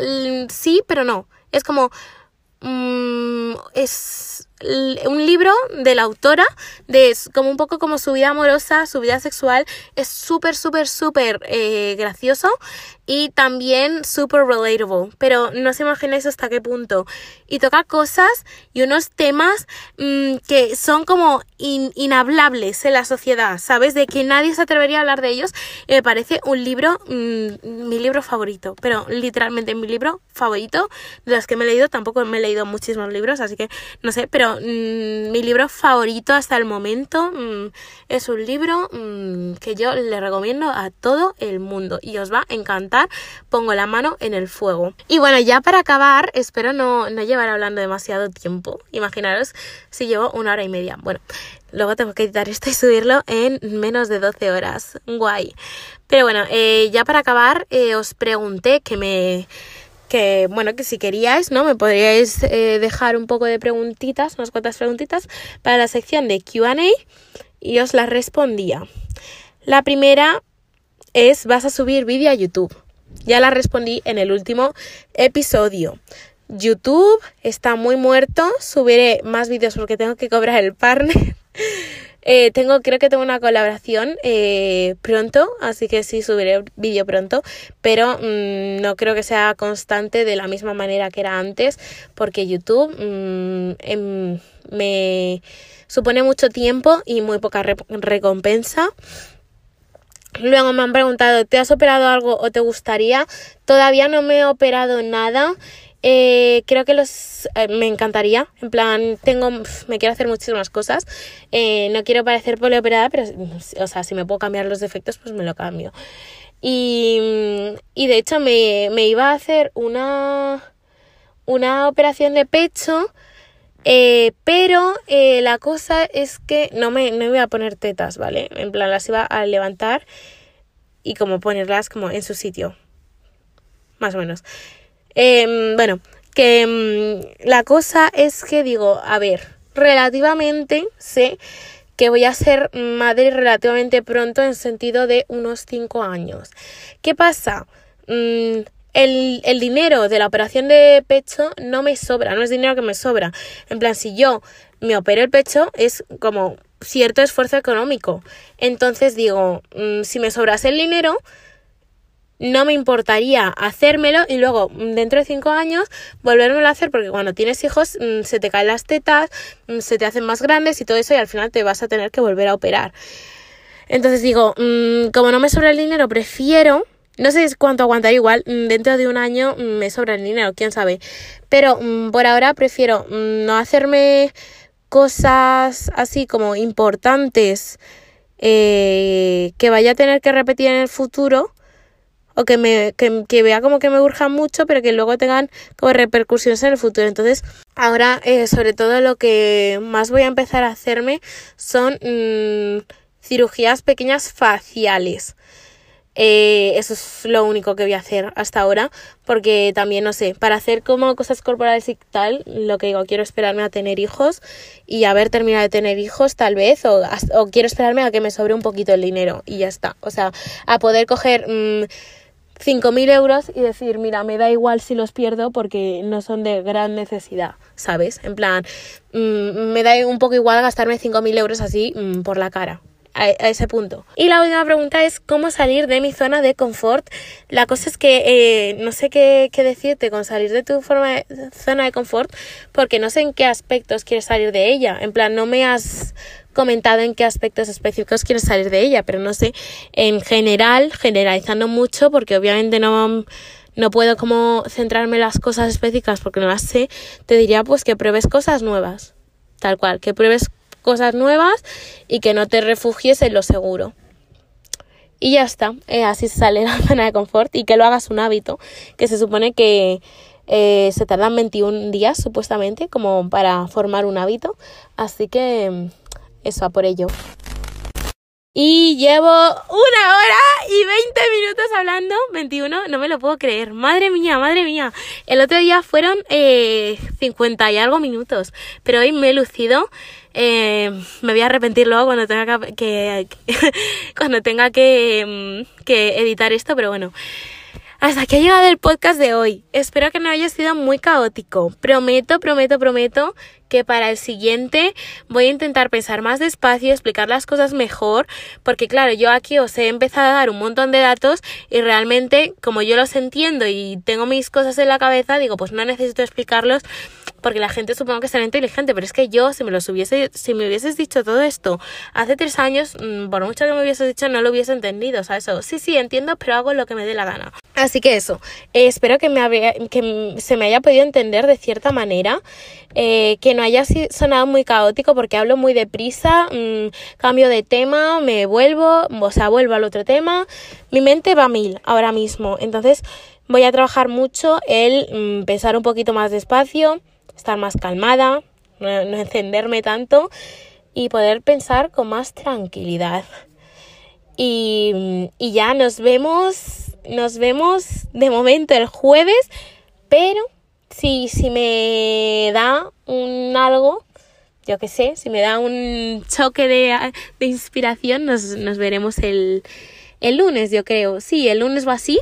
Sí, pero no. Es como... Mmm, es un libro de la autora de como un poco como su vida amorosa, su vida sexual. Es súper, súper, súper eh, gracioso y también súper relatable. Pero no os imagináis hasta qué punto. Y toca cosas y unos temas mmm, que son como in, inhablables en la sociedad, ¿sabes? De que nadie se atrevería a hablar de ellos. Y me parece un libro, mmm, mi libro favorito. Pero literalmente mi libro favorito. De los que me he leído, tampoco me he leído muchísimos libros, así que no sé, pero mmm, mi libro favorito hasta el momento mmm, es un libro mmm, que yo le recomiendo a todo el mundo y os va a encantar. Pongo la mano en el fuego. Y bueno, ya para acabar, espero no, no llevar hablando demasiado tiempo. Imaginaros si llevo una hora y media. Bueno, luego tengo que editar esto y subirlo en menos de 12 horas. Guay. Pero bueno, eh, ya para acabar, eh, os pregunté que me que bueno, que si queríais, ¿no? Me podríais eh, dejar un poco de preguntitas, unas cuantas preguntitas para la sección de QA y os las respondía. La primera es, ¿vas a subir vídeo a YouTube? Ya la respondí en el último episodio. YouTube está muy muerto, subiré más vídeos porque tengo que cobrar el partner. Eh, tengo, creo que tengo una colaboración eh, pronto, así que sí subiré vídeo pronto, pero mmm, no creo que sea constante de la misma manera que era antes, porque YouTube mmm, em, me supone mucho tiempo y muy poca re recompensa. Luego me han preguntado, ¿te has operado algo o te gustaría? Todavía no me he operado nada. Eh, creo que los eh, me encantaría en plan tengo me quiero hacer muchísimas cosas eh, no quiero parecer polioperada pero o sea si me puedo cambiar los defectos pues me lo cambio y, y de hecho me, me iba a hacer una una operación de pecho eh, pero eh, la cosa es que no me, no iba a poner tetas, ¿vale? En plan, las iba a levantar y como ponerlas como en su sitio. Más o menos. Eh, bueno, que mm, la cosa es que digo, a ver, relativamente sé que voy a ser madre relativamente pronto en sentido de unos 5 años. ¿Qué pasa? Mm, el, el dinero de la operación de pecho no me sobra, no es dinero que me sobra. En plan, si yo me opero el pecho, es como cierto esfuerzo económico. Entonces digo, mm, si me sobrase el dinero, no me importaría hacérmelo y luego mm, dentro de cinco años volvérmelo a hacer porque cuando tienes hijos mm, se te caen las tetas, mm, se te hacen más grandes y todo eso y al final te vas a tener que volver a operar. Entonces digo, como no me sobra el dinero, prefiero, no sé cuánto aguantaré igual, dentro de un año me sobra el dinero, quién sabe. Pero por ahora prefiero no hacerme cosas así como importantes eh, que vaya a tener que repetir en el futuro o que me que, que vea como que me urjan mucho pero que luego tengan como repercusiones en el futuro entonces ahora eh, sobre todo lo que más voy a empezar a hacerme son mm, cirugías pequeñas faciales eh, eso es lo único que voy a hacer hasta ahora, porque también, no sé, para hacer como cosas corporales y tal, lo que digo, quiero esperarme a tener hijos y haber terminado de tener hijos tal vez, o, o quiero esperarme a que me sobre un poquito el dinero y ya está. O sea, a poder coger mm, 5.000 euros y decir, mira, me da igual si los pierdo porque no son de gran necesidad, ¿sabes? En plan, mm, me da un poco igual gastarme 5.000 euros así mm, por la cara. A, ese punto. Y la última pregunta es cómo salir de mi zona de confort. La cosa es que eh, no sé qué, decirte con salir de tu zona de confort porque no sé en qué aspectos quieres salir de ella. En plan, no me has comentado en qué aspectos específicos quieres salir de ella, pero no sé, en general, generalizando mucho, porque obviamente no, no puedo como centrarme en las cosas específicas porque no las sé, te diría pues que pruebes cosas nuevas, tal cual, que pruebes cosas nuevas y que no te refugies en lo seguro. Y ya está, eh, así sale la zona de confort y que lo hagas un hábito, que se supone que eh, se tardan 21 días supuestamente como para formar un hábito, así que eso a por ello. Y llevo una hora y 20 minutos hablando, 21, no me lo puedo creer. Madre mía, madre mía. El otro día fueron eh, 50 y algo minutos, pero hoy me he lucido. Eh, me voy a arrepentir luego cuando tenga que, cuando tenga que, mm, que editar esto, pero bueno. Hasta aquí ha llegado el podcast de hoy. Espero que no haya sido muy caótico. Prometo, prometo, prometo que para el siguiente voy a intentar pensar más despacio explicar las cosas mejor, porque claro, yo aquí os he empezado a dar un montón de datos y realmente como yo los entiendo y tengo mis cosas en la cabeza, digo, pues no necesito explicarlos porque la gente supongo que será inteligente, pero es que yo si me los hubiese, si me hubieses dicho todo esto hace tres años, mm, por mucho que me hubieses dicho, no lo hubiese entendido, ¿sabes? O, sí, sí, entiendo, pero hago lo que me dé la gana. Así que eso, eh, espero que, me habría- que se me haya podido entender de cierta manera, eh, que no haya sonado muy caótico porque hablo muy deprisa, mm, cambio de tema, me vuelvo, o sea, vuelvo al otro tema, mi mente va a mil ahora mismo, entonces voy a trabajar mucho el mm, pensar un poquito más despacio, estar más calmada, no, encenderme tanto y poder pensar con más tranquilidad. Y, y ya nos vemos, nos vemos de momento el jueves, pero si, si me da un algo, yo qué sé, si me da un choque de, de inspiración, nos, nos veremos el, el lunes, yo creo. Sí, el lunes o así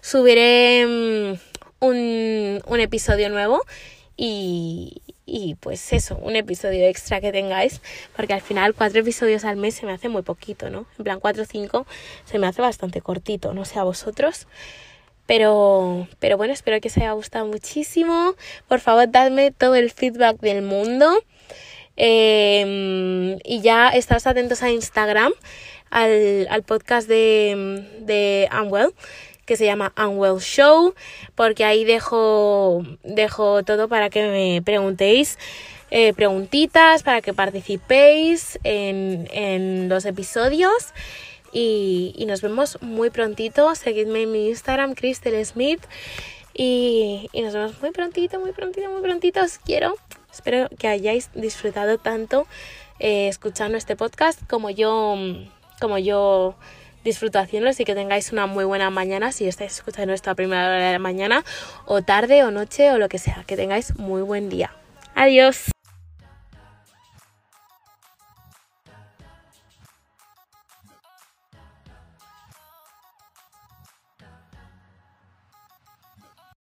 subiré mm, un, un episodio nuevo y, pues eso, un episodio extra que tengáis, porque al final cuatro episodios al mes se me hace muy poquito, ¿no? En plan cuatro o cinco se me hace bastante cortito, no sé a vosotros. Pero, pero bueno, espero que os haya gustado muchísimo. Por favor, dadme todo el feedback del mundo. Eh, y ya estáis atentos a Instagram, al, al podcast de, de Unwell, que se llama Unwell Show, porque ahí dejo, dejo todo para que me preguntéis eh, preguntitas, para que participéis en, en los episodios. Y, y nos vemos muy prontito. Seguidme en mi Instagram, Crystal Smith. Y, y nos vemos muy prontito, muy prontito, muy prontito. Os quiero. Espero que hayáis disfrutado tanto eh, escuchando este podcast como yo, como yo haciéndolo. Así que tengáis una muy buena mañana si estáis escuchando esto a primera hora de la mañana, o tarde, o noche, o lo que sea. Que tengáis muy buen día. Adiós.